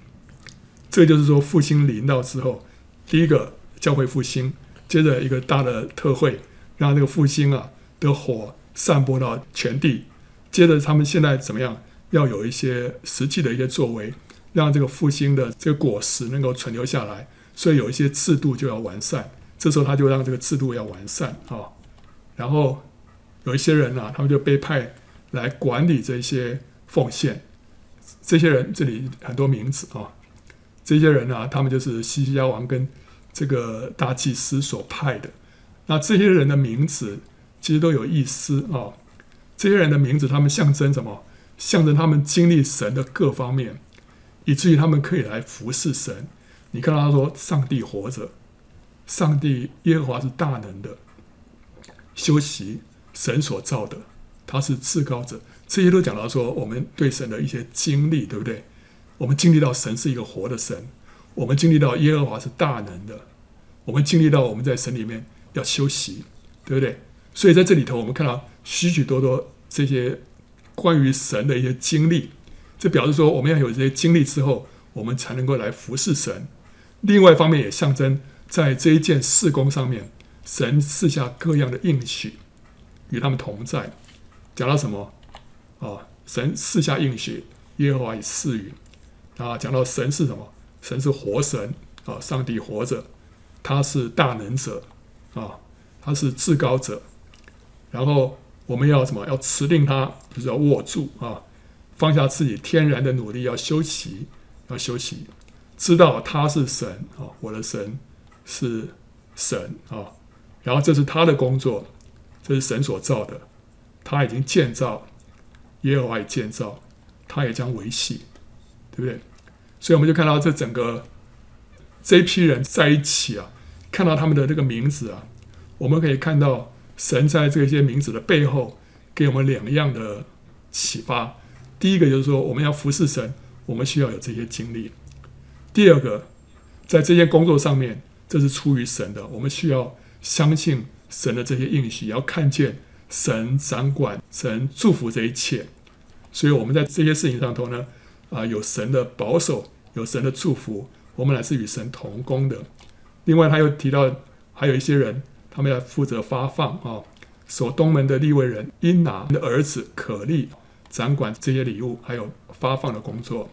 这就是说，复兴临到之后，第一个教会复兴，接着一个大的特会，让这个复兴啊的火散播到全地，接着他们现在怎么样？要有一些实际的一些作为，让这个复兴的这个果实能够存留下来，所以有一些制度就要完善。这时候他就让这个制度要完善啊，然后有一些人啊，他们就被派来管理这些奉献。这些人这里很多名字啊，这些人啊，他们就是西西家王跟这个大祭司所派的。那这些人的名字其实都有意思啊，这些人的名字他们象征什么？象征他们经历神的各方面，以至于他们可以来服侍神。你看他说：“上帝活着，上帝耶和华是大能的，休息神所造的，他是至高者。”这些都讲到说我们对神的一些经历，对不对？我们经历到神是一个活的神，我们经历到耶和华是大能的，我们经历到我们在神里面要休息，对不对？所以在这里头，我们看到许许多多这些。关于神的一些经历，这表示说我们要有这些经历之后，我们才能够来服侍神。另外一方面也象征在这一件事工上面，神赐下各样的应许，与他们同在。讲到什么？啊，神四下应许，耶和华以赐予。啊，讲到神是什么？神是活神啊，上帝活着，他是大能者啊，他是至高者。然后。我们要什么？要持定他，就是要握住啊，放下自己天然的努力，要休息，要休息，知道他是神啊，我的神是神啊，然后这是他的工作，这是神所造的，他已经建造，耶和华也建造，他也将维系，对不对？所以我们就看到这整个这一批人在一起啊，看到他们的这个名字啊，我们可以看到。神在这些名字的背后，给我们两样的启发。第一个就是说，我们要服侍神，我们需要有这些经历；第二个，在这些工作上面，这是出于神的，我们需要相信神的这些应许，要看见神掌管、神祝福这一切。所以，我们在这些事情上头呢，啊，有神的保守，有神的祝福，我们乃是与神同工的。另外，他又提到还有一些人。他们要负责发放啊，守东门的利未人因拿的儿子可利掌管这些礼物，还有发放的工作。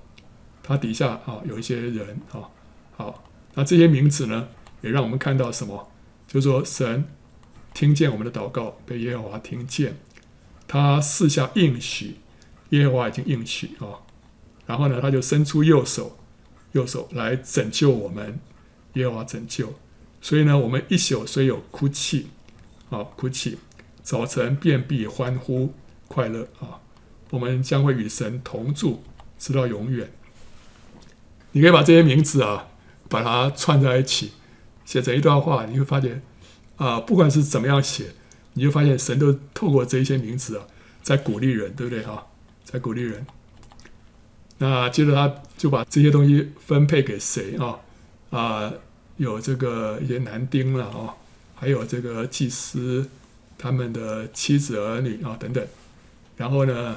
他底下啊有一些人啊，好，那这些名字呢，也让我们看到什么？就是说神听见我们的祷告，被耶和华听见，他四下应许，耶和华已经应许啊。然后呢，他就伸出右手，右手来拯救我们，耶和华拯救。所以呢，我们一宿虽有哭泣，啊，哭泣；早晨便必欢呼快乐啊！我们将会与神同住，直到永远。你可以把这些名字啊，把它串在一起，写成一段话，你会发现啊，不管是怎么样写，你就发现神都透过这些名字啊，在鼓励人，对不对啊？在鼓励人。那接着他就把这些东西分配给谁啊？啊？有这个一些男丁了啊，还有这个祭司他们的妻子儿女啊等等，然后呢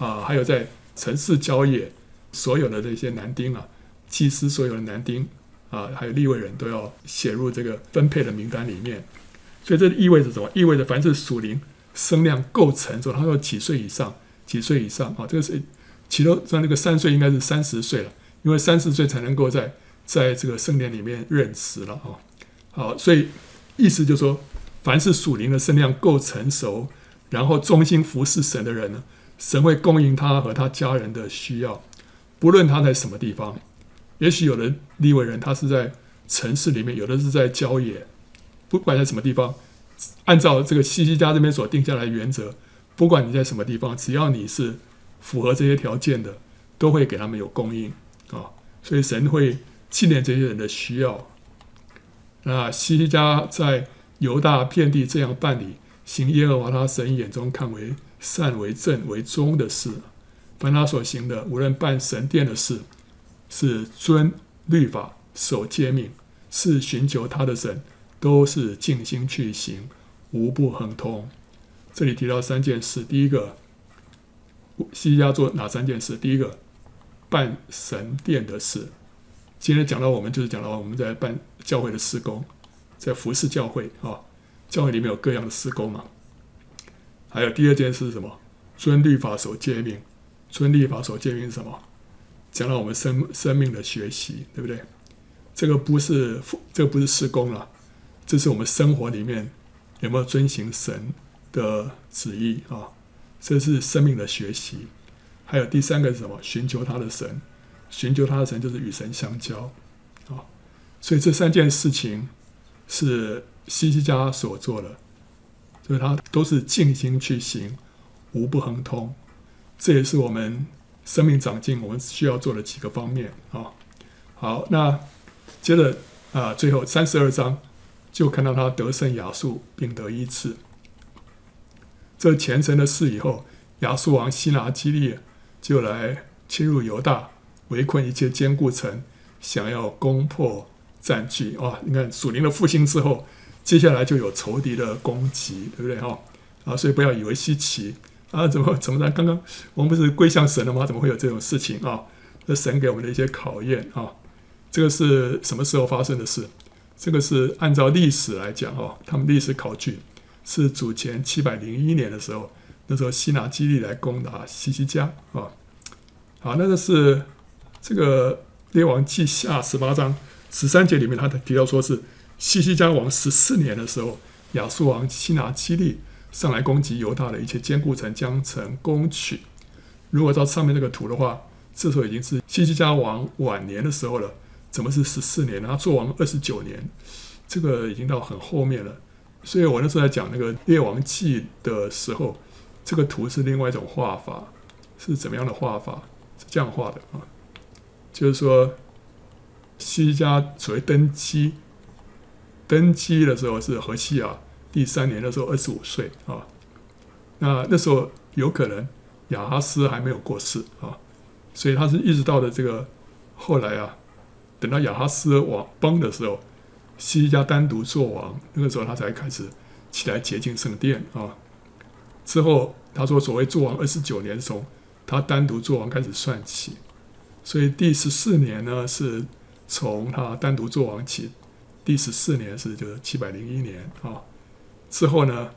啊，还有在城市郊野所有的这些男丁啊，祭司所有的男丁啊，还有立位人都要写入这个分配的名单里面。所以这意味着什么？意味着凡是属灵生量够成熟，他说几岁以上，几岁以上啊，这个是其中像那个三岁应该是三十岁了，因为三十岁才能够在。在这个圣殿里面认识了啊，好，所以意思就是说，凡是属灵的圣量够成熟，然后忠心服侍神的人呢，神会供应他和他家人的需要，不论他在什么地方。也许有的利未人他是在城市里面，有的是在郊野，不管在什么地方，按照这个西西家这边所定下来的原则，不管你在什么地方，只要你是符合这些条件的，都会给他们有供应啊。所以神会纪念这些人的需要。那西西家在犹大遍地这样办理，行耶和华他神眼中看为善、为正、为忠的事。凡他所行的，无论办神殿的事，是遵律法、守诫命，是寻求他的神，都是尽心去行，无不亨通。这里提到三件事：第一个，西家做哪三件事？第一个，办神殿的事。今天讲到我们，就是讲到我们在办教会的施工，在服侍教会啊，教会里面有各样的施工嘛。还有第二件事是什么？遵律法、守诫命。遵律法、守诫命是什么？讲到我们生生命的学习，对不对？这个不是这个不是施工了，这是我们生活里面有没有遵行神的旨意啊？这是生命的学习。还有第三个是什么？寻求他的神，寻求他的神就是与神相交啊。所以这三件事情是西西家所做的，所以他都是尽心去行，无不亨通。这也是我们生命长进我们需要做的几个方面啊。好，那接着啊，最后三十二章就看到他得胜亚述，并得医治。这前尘的事以后，亚述王西拿基立就来侵入犹大，围困一切坚固城，想要攻破占据啊。你看属灵的复兴之后，接下来就有仇敌的攻击，对不对哈？啊，所以不要以为稀奇。啊，怎么怎么的？刚刚我们不是归向神了吗？怎么会有这种事情啊？这神给我们的一些考验啊。这个是什么时候发生的事？这个是按照历史来讲哦，他们历史考据是主前七百零一年的时候，那时候西拿基立来攻打西西家啊。好，那个是这个列王记下十八章十三节里面，他提到说是西西家王十四年的时候，亚述王西拿基立。上来攻击犹大的一切坚固城，将城攻取。如果照上面这个图的话，这时候已经是西西家王晚年的时候了。怎么是十四年呢？他做王二十九年，这个已经到很后面了。所以我那时候在讲那个列王记的时候，这个图是另外一种画法，是怎么样的画法？是这样画的啊，就是说西家所谓登基，登基的时候是何西啊。第三年的时候，二十五岁啊，那那时候有可能亚哈斯还没有过世啊，所以他是一直到了这个后来啊，等到亚哈斯王崩的时候，西家单独做王，那个时候他才开始起来洁净圣殿啊。之后他说，所谓做王二十九年，从他单独做王开始算起，所以第十四年呢是从他单独做王起，第十四年是就是七百零一年啊。之后呢，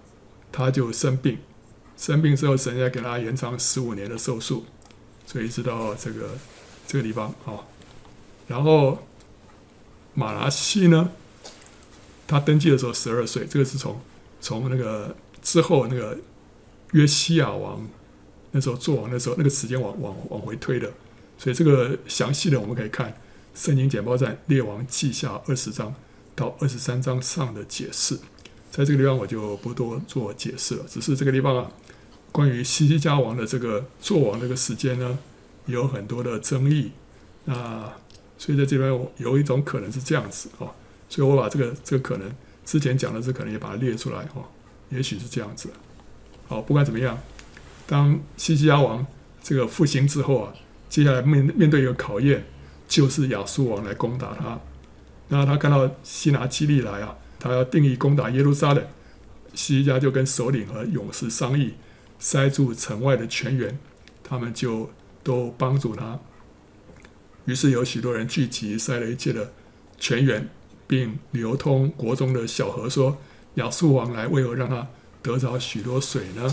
他就生病，生病之后，神要给他延长十五年的寿数，所以直到这个这个地方啊。然后马拿西呢，他登基的时候十二岁，这个是从从那个之后那个约西亚王那时候做王的时候，那个时间往往往回推的，所以这个详细的我们可以看圣经简报在列王记下二十章到二十三章上的解释。在这个地方我就不多做解释了，只是这个地方啊，关于西西家王的这个做王这个时间呢，有很多的争议。那，所以在这边有一种可能是这样子啊，所以我把这个这个可能之前讲的这可能也把它列出来哈，也许是这样子。好，不管怎么样，当西西家王这个复兴之后啊，接下来面面对一个考验，就是亚述王来攻打他，那他看到西拿基立来啊。他要定义攻打耶路撒冷，西西家就跟首领和勇士商议，塞住城外的泉源，他们就都帮助他。于是有许多人聚集，塞了一切的泉源，并流通国中的小河，说：“亚述王来，为何让他得着许多水呢？”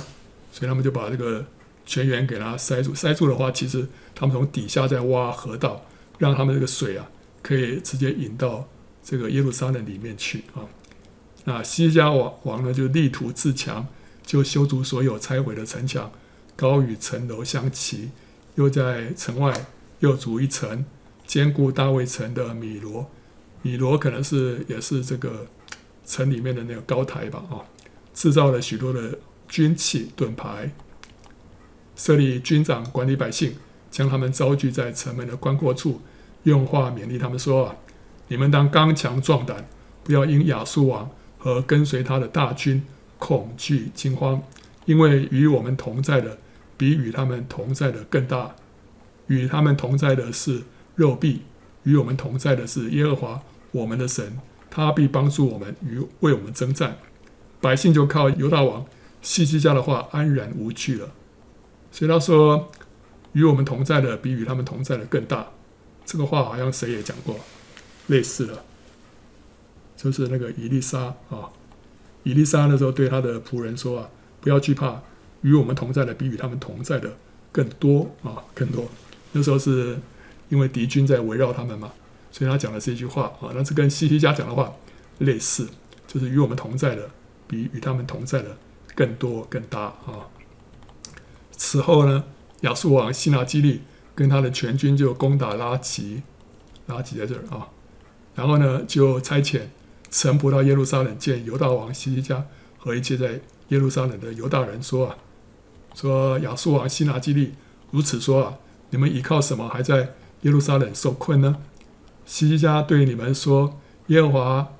所以他们就把这个泉源给他塞住。塞住的话，其实他们从底下在挖河道，让他们这个水啊，可以直接引到这个耶路撒冷里面去啊。那西西家王王呢，就力图自强，就修筑所有拆毁的城墙，高与城楼相齐，又在城外又筑一城，坚固大卫城的米罗。米罗可能是也是这个城里面的那个高台吧，啊，制造了许多的军器盾牌，设立军长管理百姓，将他们招聚在城门的宽阔处，用话勉励他们说：“啊，你们当刚强壮胆，不要因亚述王和跟随他的大军恐惧惊慌，因为与我们同在的比与他们同在的更大。与他们同在的是肉臂，与我们同在的是耶和华我们的神。”他必帮助我们与为我们征战，百姓就靠犹大王希西家的话安然无惧了。所以他说：“与我们同在的比与他们同在的更大。”这个话好像谁也讲过类似的，就是那个以利沙啊。以利沙那时候对他的仆人说：“啊，不要惧怕，与我们同在的比与他们同在的更多啊，更多。”那时候是因为敌军在围绕他们嘛。所以他讲的这句话啊，那是跟希西家讲的话类似，就是与我们同在的比与他们同在的更多更大啊。此后呢，亚述王西拿基立跟他的全军就攻打拉吉，拉吉在这儿啊，然后呢就差遣臣仆到耶路撒冷见犹大王希西家和一切在耶路撒冷的犹大人说啊，说亚述王西拿基立如此说啊，你们依靠什么还在耶路撒冷受困呢？西西家对你们说：“耶和华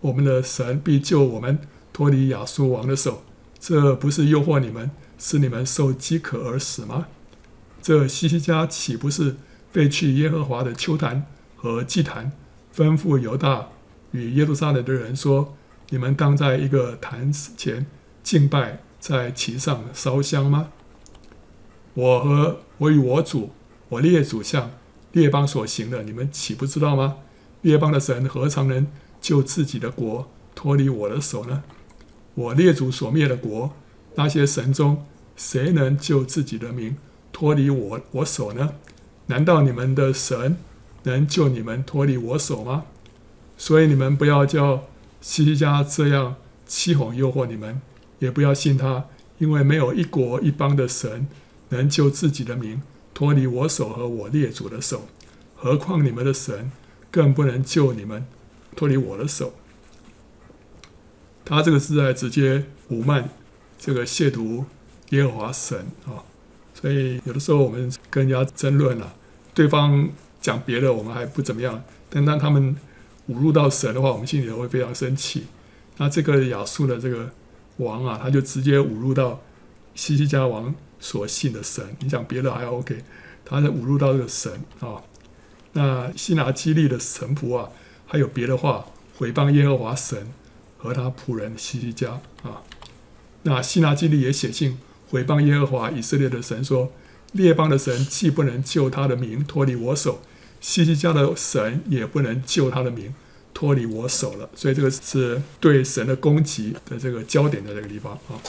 我们的神必救我们脱离亚述王的手。这不是诱惑你们，使你们受饥渴而死吗？这西西家岂不是废去耶和华的丘坛和祭坛，吩咐犹大与耶路撒冷的人说：你们当在一个坛前敬拜，在其上烧香吗？我和我与我主，我列祖像。”列邦所行的，你们岂不知道吗？列邦的神何尝能救自己的国脱离我的手呢？我列祖所灭的国，那些神中谁能救自己的民脱离我我手呢？难道你们的神能救你们脱离我手吗？所以你们不要叫希西家这样欺哄诱惑你们，也不要信他，因为没有一国一邦的神能救自己的民。脱离我手和我列祖的手，何况你们的神更不能救你们脱离我的手。他这个是在直接侮慢这个亵渎耶和华神啊，所以有的时候我们跟人家争论了，对方讲别的我们还不怎么样，但当他们侮辱到神的话，我们心里头会非常生气。那这个亚述的这个王啊，他就直接侮辱到西西家王。所信的神，你讲别的还 OK，他在侮辱到这个神啊。那西拿基立的臣仆啊，还有别的话毁谤耶和华神和他仆人希西家啊。那西拿基立也写信毁谤耶和华以色列的神说，列邦的神既不能救他的名脱离我手，希西家的神也不能救他的名脱离我手了。所以这个是对神的攻击的这个焦点在这个地方啊。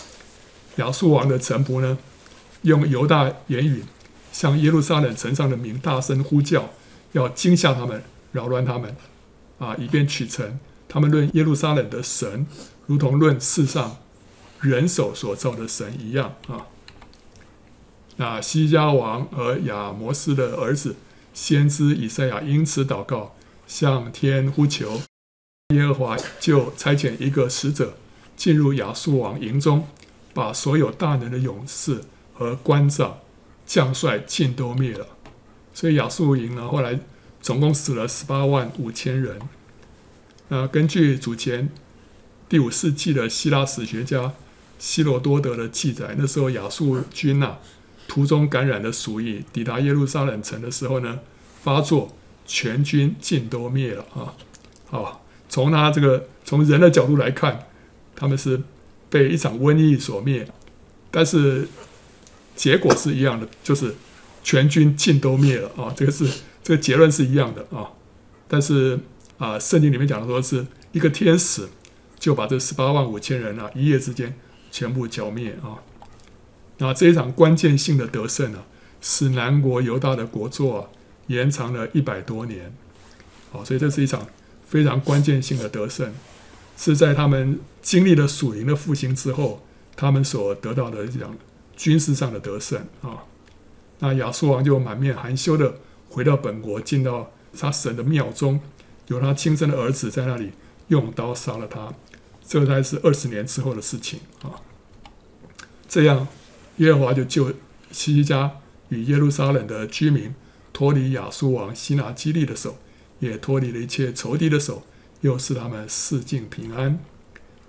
亚述王的臣仆呢，用犹大言语向耶路撒冷城上的民大声呼叫，要惊吓他们，扰乱他们，啊，以便取城。他们论耶路撒冷的神，如同论世上人手所造的神一样啊。那西家王和亚摩斯的儿子先知以赛亚因此祷告，向天呼求，耶和华就差遣一个使者进入亚述王营中，把所有大能的勇士。和官长、将帅尽都灭了，所以亚述营呢，后来总共死了十八万五千人。那根据祖前第五世纪的希腊史学家希罗多德的记载，那时候亚述军呐、啊，途中感染了鼠疫，抵达耶路撒冷城的时候呢，发作，全军尽都灭了啊！好，从他这个从人的角度来看，他们是被一场瘟疫所灭，但是。结果是一样的，就是全军尽都灭了啊！这个是这个结论是一样的啊。但是啊，圣经里面讲的说是一个天使就把这十八万五千人啊，一夜之间全部剿灭啊。那这一场关键性的得胜啊，使南国犹大的国祚啊延长了一百多年。好，所以这是一场非常关键性的得胜，是在他们经历了属灵的复兴之后，他们所得到的这样。军事上的得胜啊，那亚述王就满面含羞的回到本国，进到他神的庙中，有他亲生的儿子在那里用刀杀了他，这个才是二十年之后的事情啊。这样，耶和华就救西西家与耶路撒冷的居民脱离亚述王西拿基立的手，也脱离了一切仇敌的手，又使他们四境平安。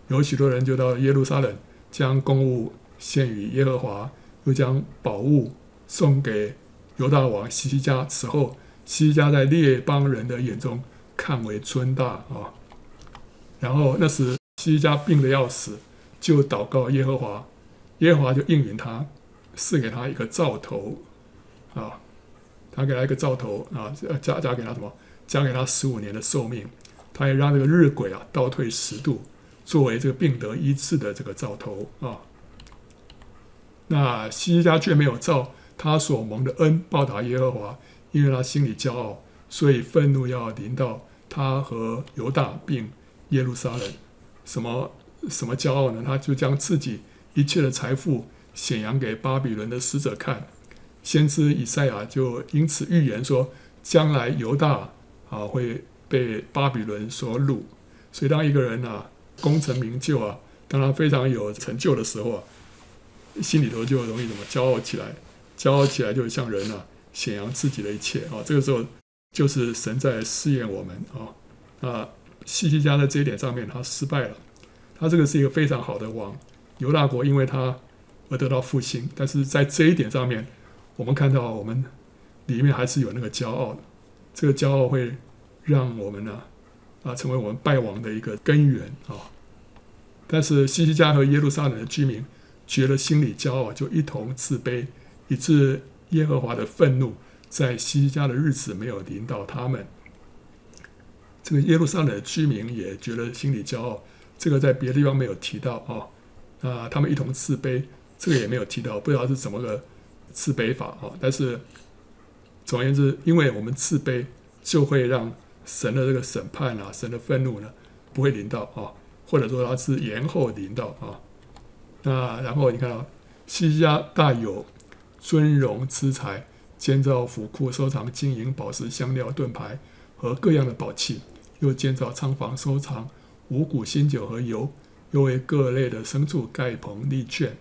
有许多人就到耶路撒冷，将公务献与耶和华，又将宝物送给犹大王希西家。此后，希西家在列邦人的眼中看为尊大啊。然后那时希西家病得要死，就祷告耶和华，耶和华就应允他，赐给他一个兆头啊，他给他一个兆头啊，加加给他什么？加给他十五年的寿命。他也让这个日晷啊倒退十度，作为这个病得医治的这个兆头啊。那希西家却没有照他所蒙的恩报答耶和华，因为他心里骄傲，所以愤怒要临到他和犹大并耶路撒冷。什么什么骄傲呢？他就将自己一切的财富显扬给巴比伦的使者看。先知以赛亚就因此预言说，将来犹大啊会被巴比伦所掳。所以当一个人啊功成名就啊，当他非常有成就的时候啊，心里头就容易怎么骄傲起来？骄傲起来就像人啊显扬自己的一切啊。这个时候就是神在试验我们啊。啊，西西家在这一点上面他失败了。他这个是一个非常好的王，犹大国因为他而得到复兴，但是在这一点上面，我们看到我们里面还是有那个骄傲的。这个骄傲会让我们呢啊成为我们败亡的一个根源啊。但是西西家和耶路撒冷的居民觉得心里骄傲，就一同自卑，以致耶和华的愤怒在西家的日子没有临到他们。这个耶路撒冷的居民也觉得心里骄傲。这个在别的地方没有提到啊，啊，他们一同自卑，这个也没有提到，不知道是怎么个自卑法啊。但是总而言之，因为我们自卑，就会让神的这个审判啊，神的愤怒呢，不会临到啊，或者说他是延后临到啊。那然后你看啊，希西家大有尊荣之财，建造府库，收藏金银宝石、香料、盾牌和各样的宝器，又建造仓房，收藏。五谷、新酒和油，又为各类的牲畜盖棚立圈，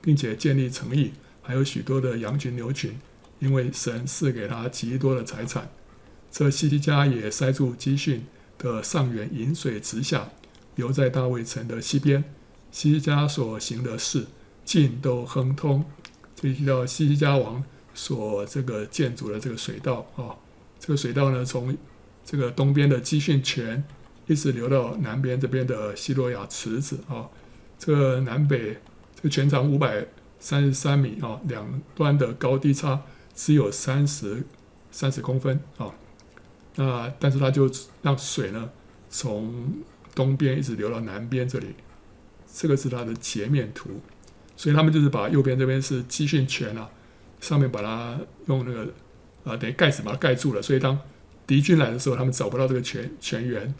并且建立城邑，还有许多的羊群、牛群，因为神赐给他极多的财产。这西家也塞住基训的上源，引水直下，留在大卫城的西边。西家所行的事，尽都亨通。这提到西家王所这个建筑的这个水道啊，这个水道呢，从这个东边的基训泉。一直流到南边这边的西罗亚池子啊，这个南北这个全长五百三十三米啊，两端的高低差只有三十三十公分啊，那但是它就让水呢从东边一直流到南边这里，这个是它的截面图，所以他们就是把右边这边是基训泉啊，上面把它用那个啊等于盖子把它盖住了，所以当敌军来的时候，他们找不到这个泉泉源。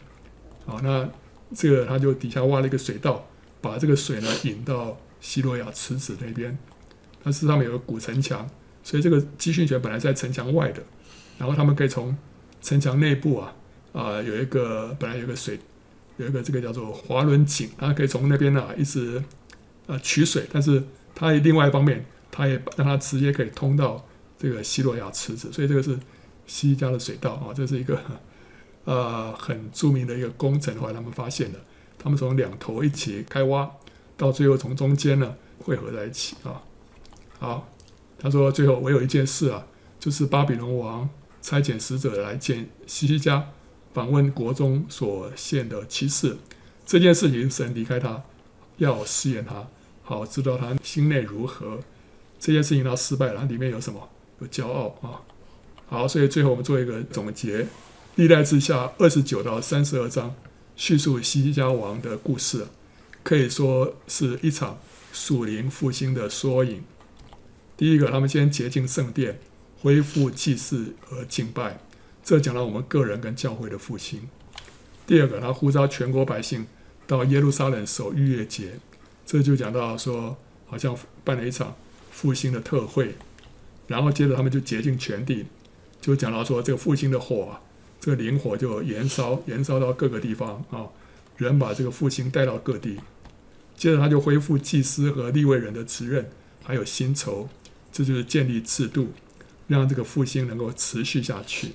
好，那这个他就底下挖了一个水道，把这个水呢引到西洛亚池子那边。它是上面有个古城墙，所以这个基训泉本来在城墙外的，然后他们可以从城墙内部啊啊、有一个本来有个水，有一个这个叫做滑轮井，它可以从那边呢一直呃取水，但是它另外一方面，它也让它直接可以通到这个西罗亚池子，所以这个是希西家的水道啊，这是一个。呃，很著名的一个工程，后来他们发现了，他们从两头一起开挖，到最后从中间呢汇合在一起啊。好，他说最后我有一件事啊，就是巴比伦王差遣使者来见西西家，访问国中所献的妻室。这件事情神离开他，要试验他，好知道他心内如何。这件事情他失败了，里面有什么？有骄傲啊。好，所以最后我们做一个总结。历代之下二十九到三十二章叙述西家王的故事，可以说是一场属灵复兴的缩影。第一个，他们先洁净圣殿，恢复祭祀和敬拜，这讲到我们个人跟教会的复兴。第二个，他呼召全国百姓到耶路撒冷守逾越节，这就讲到说，好像办了一场复兴的特会。然后接着他们就竭尽全地，就讲到说这个复兴的火。这个灵火就燃烧，燃烧到各个地方啊，人把这个复兴带到各地。接着他就恢复祭司和立位人的职任，还有薪酬，这就是建立制度，让这个复兴能够持续下去。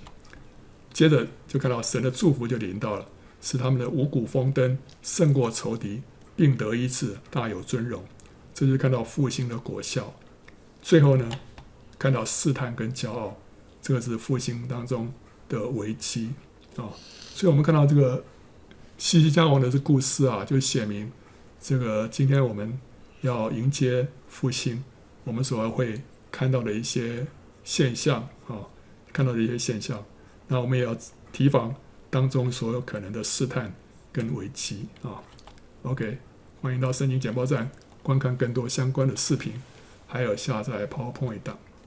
接着就看到神的祝福就临到了，使他们的五谷丰登，胜过仇敌，并得医治，大有尊荣。这就是看到复兴的果效。最后呢，看到试探跟骄傲，这个是复兴当中的危机啊。所以我们看到这个西西家王的这故事啊，就写明。这个今天我们要迎接复兴，我们所会看到的一些现象啊，看到的一些现象，那我们也要提防当中所有可能的试探跟危机啊。OK，欢迎到圣经简报站观看更多相关的视频，还有下载 PowerPoint 档。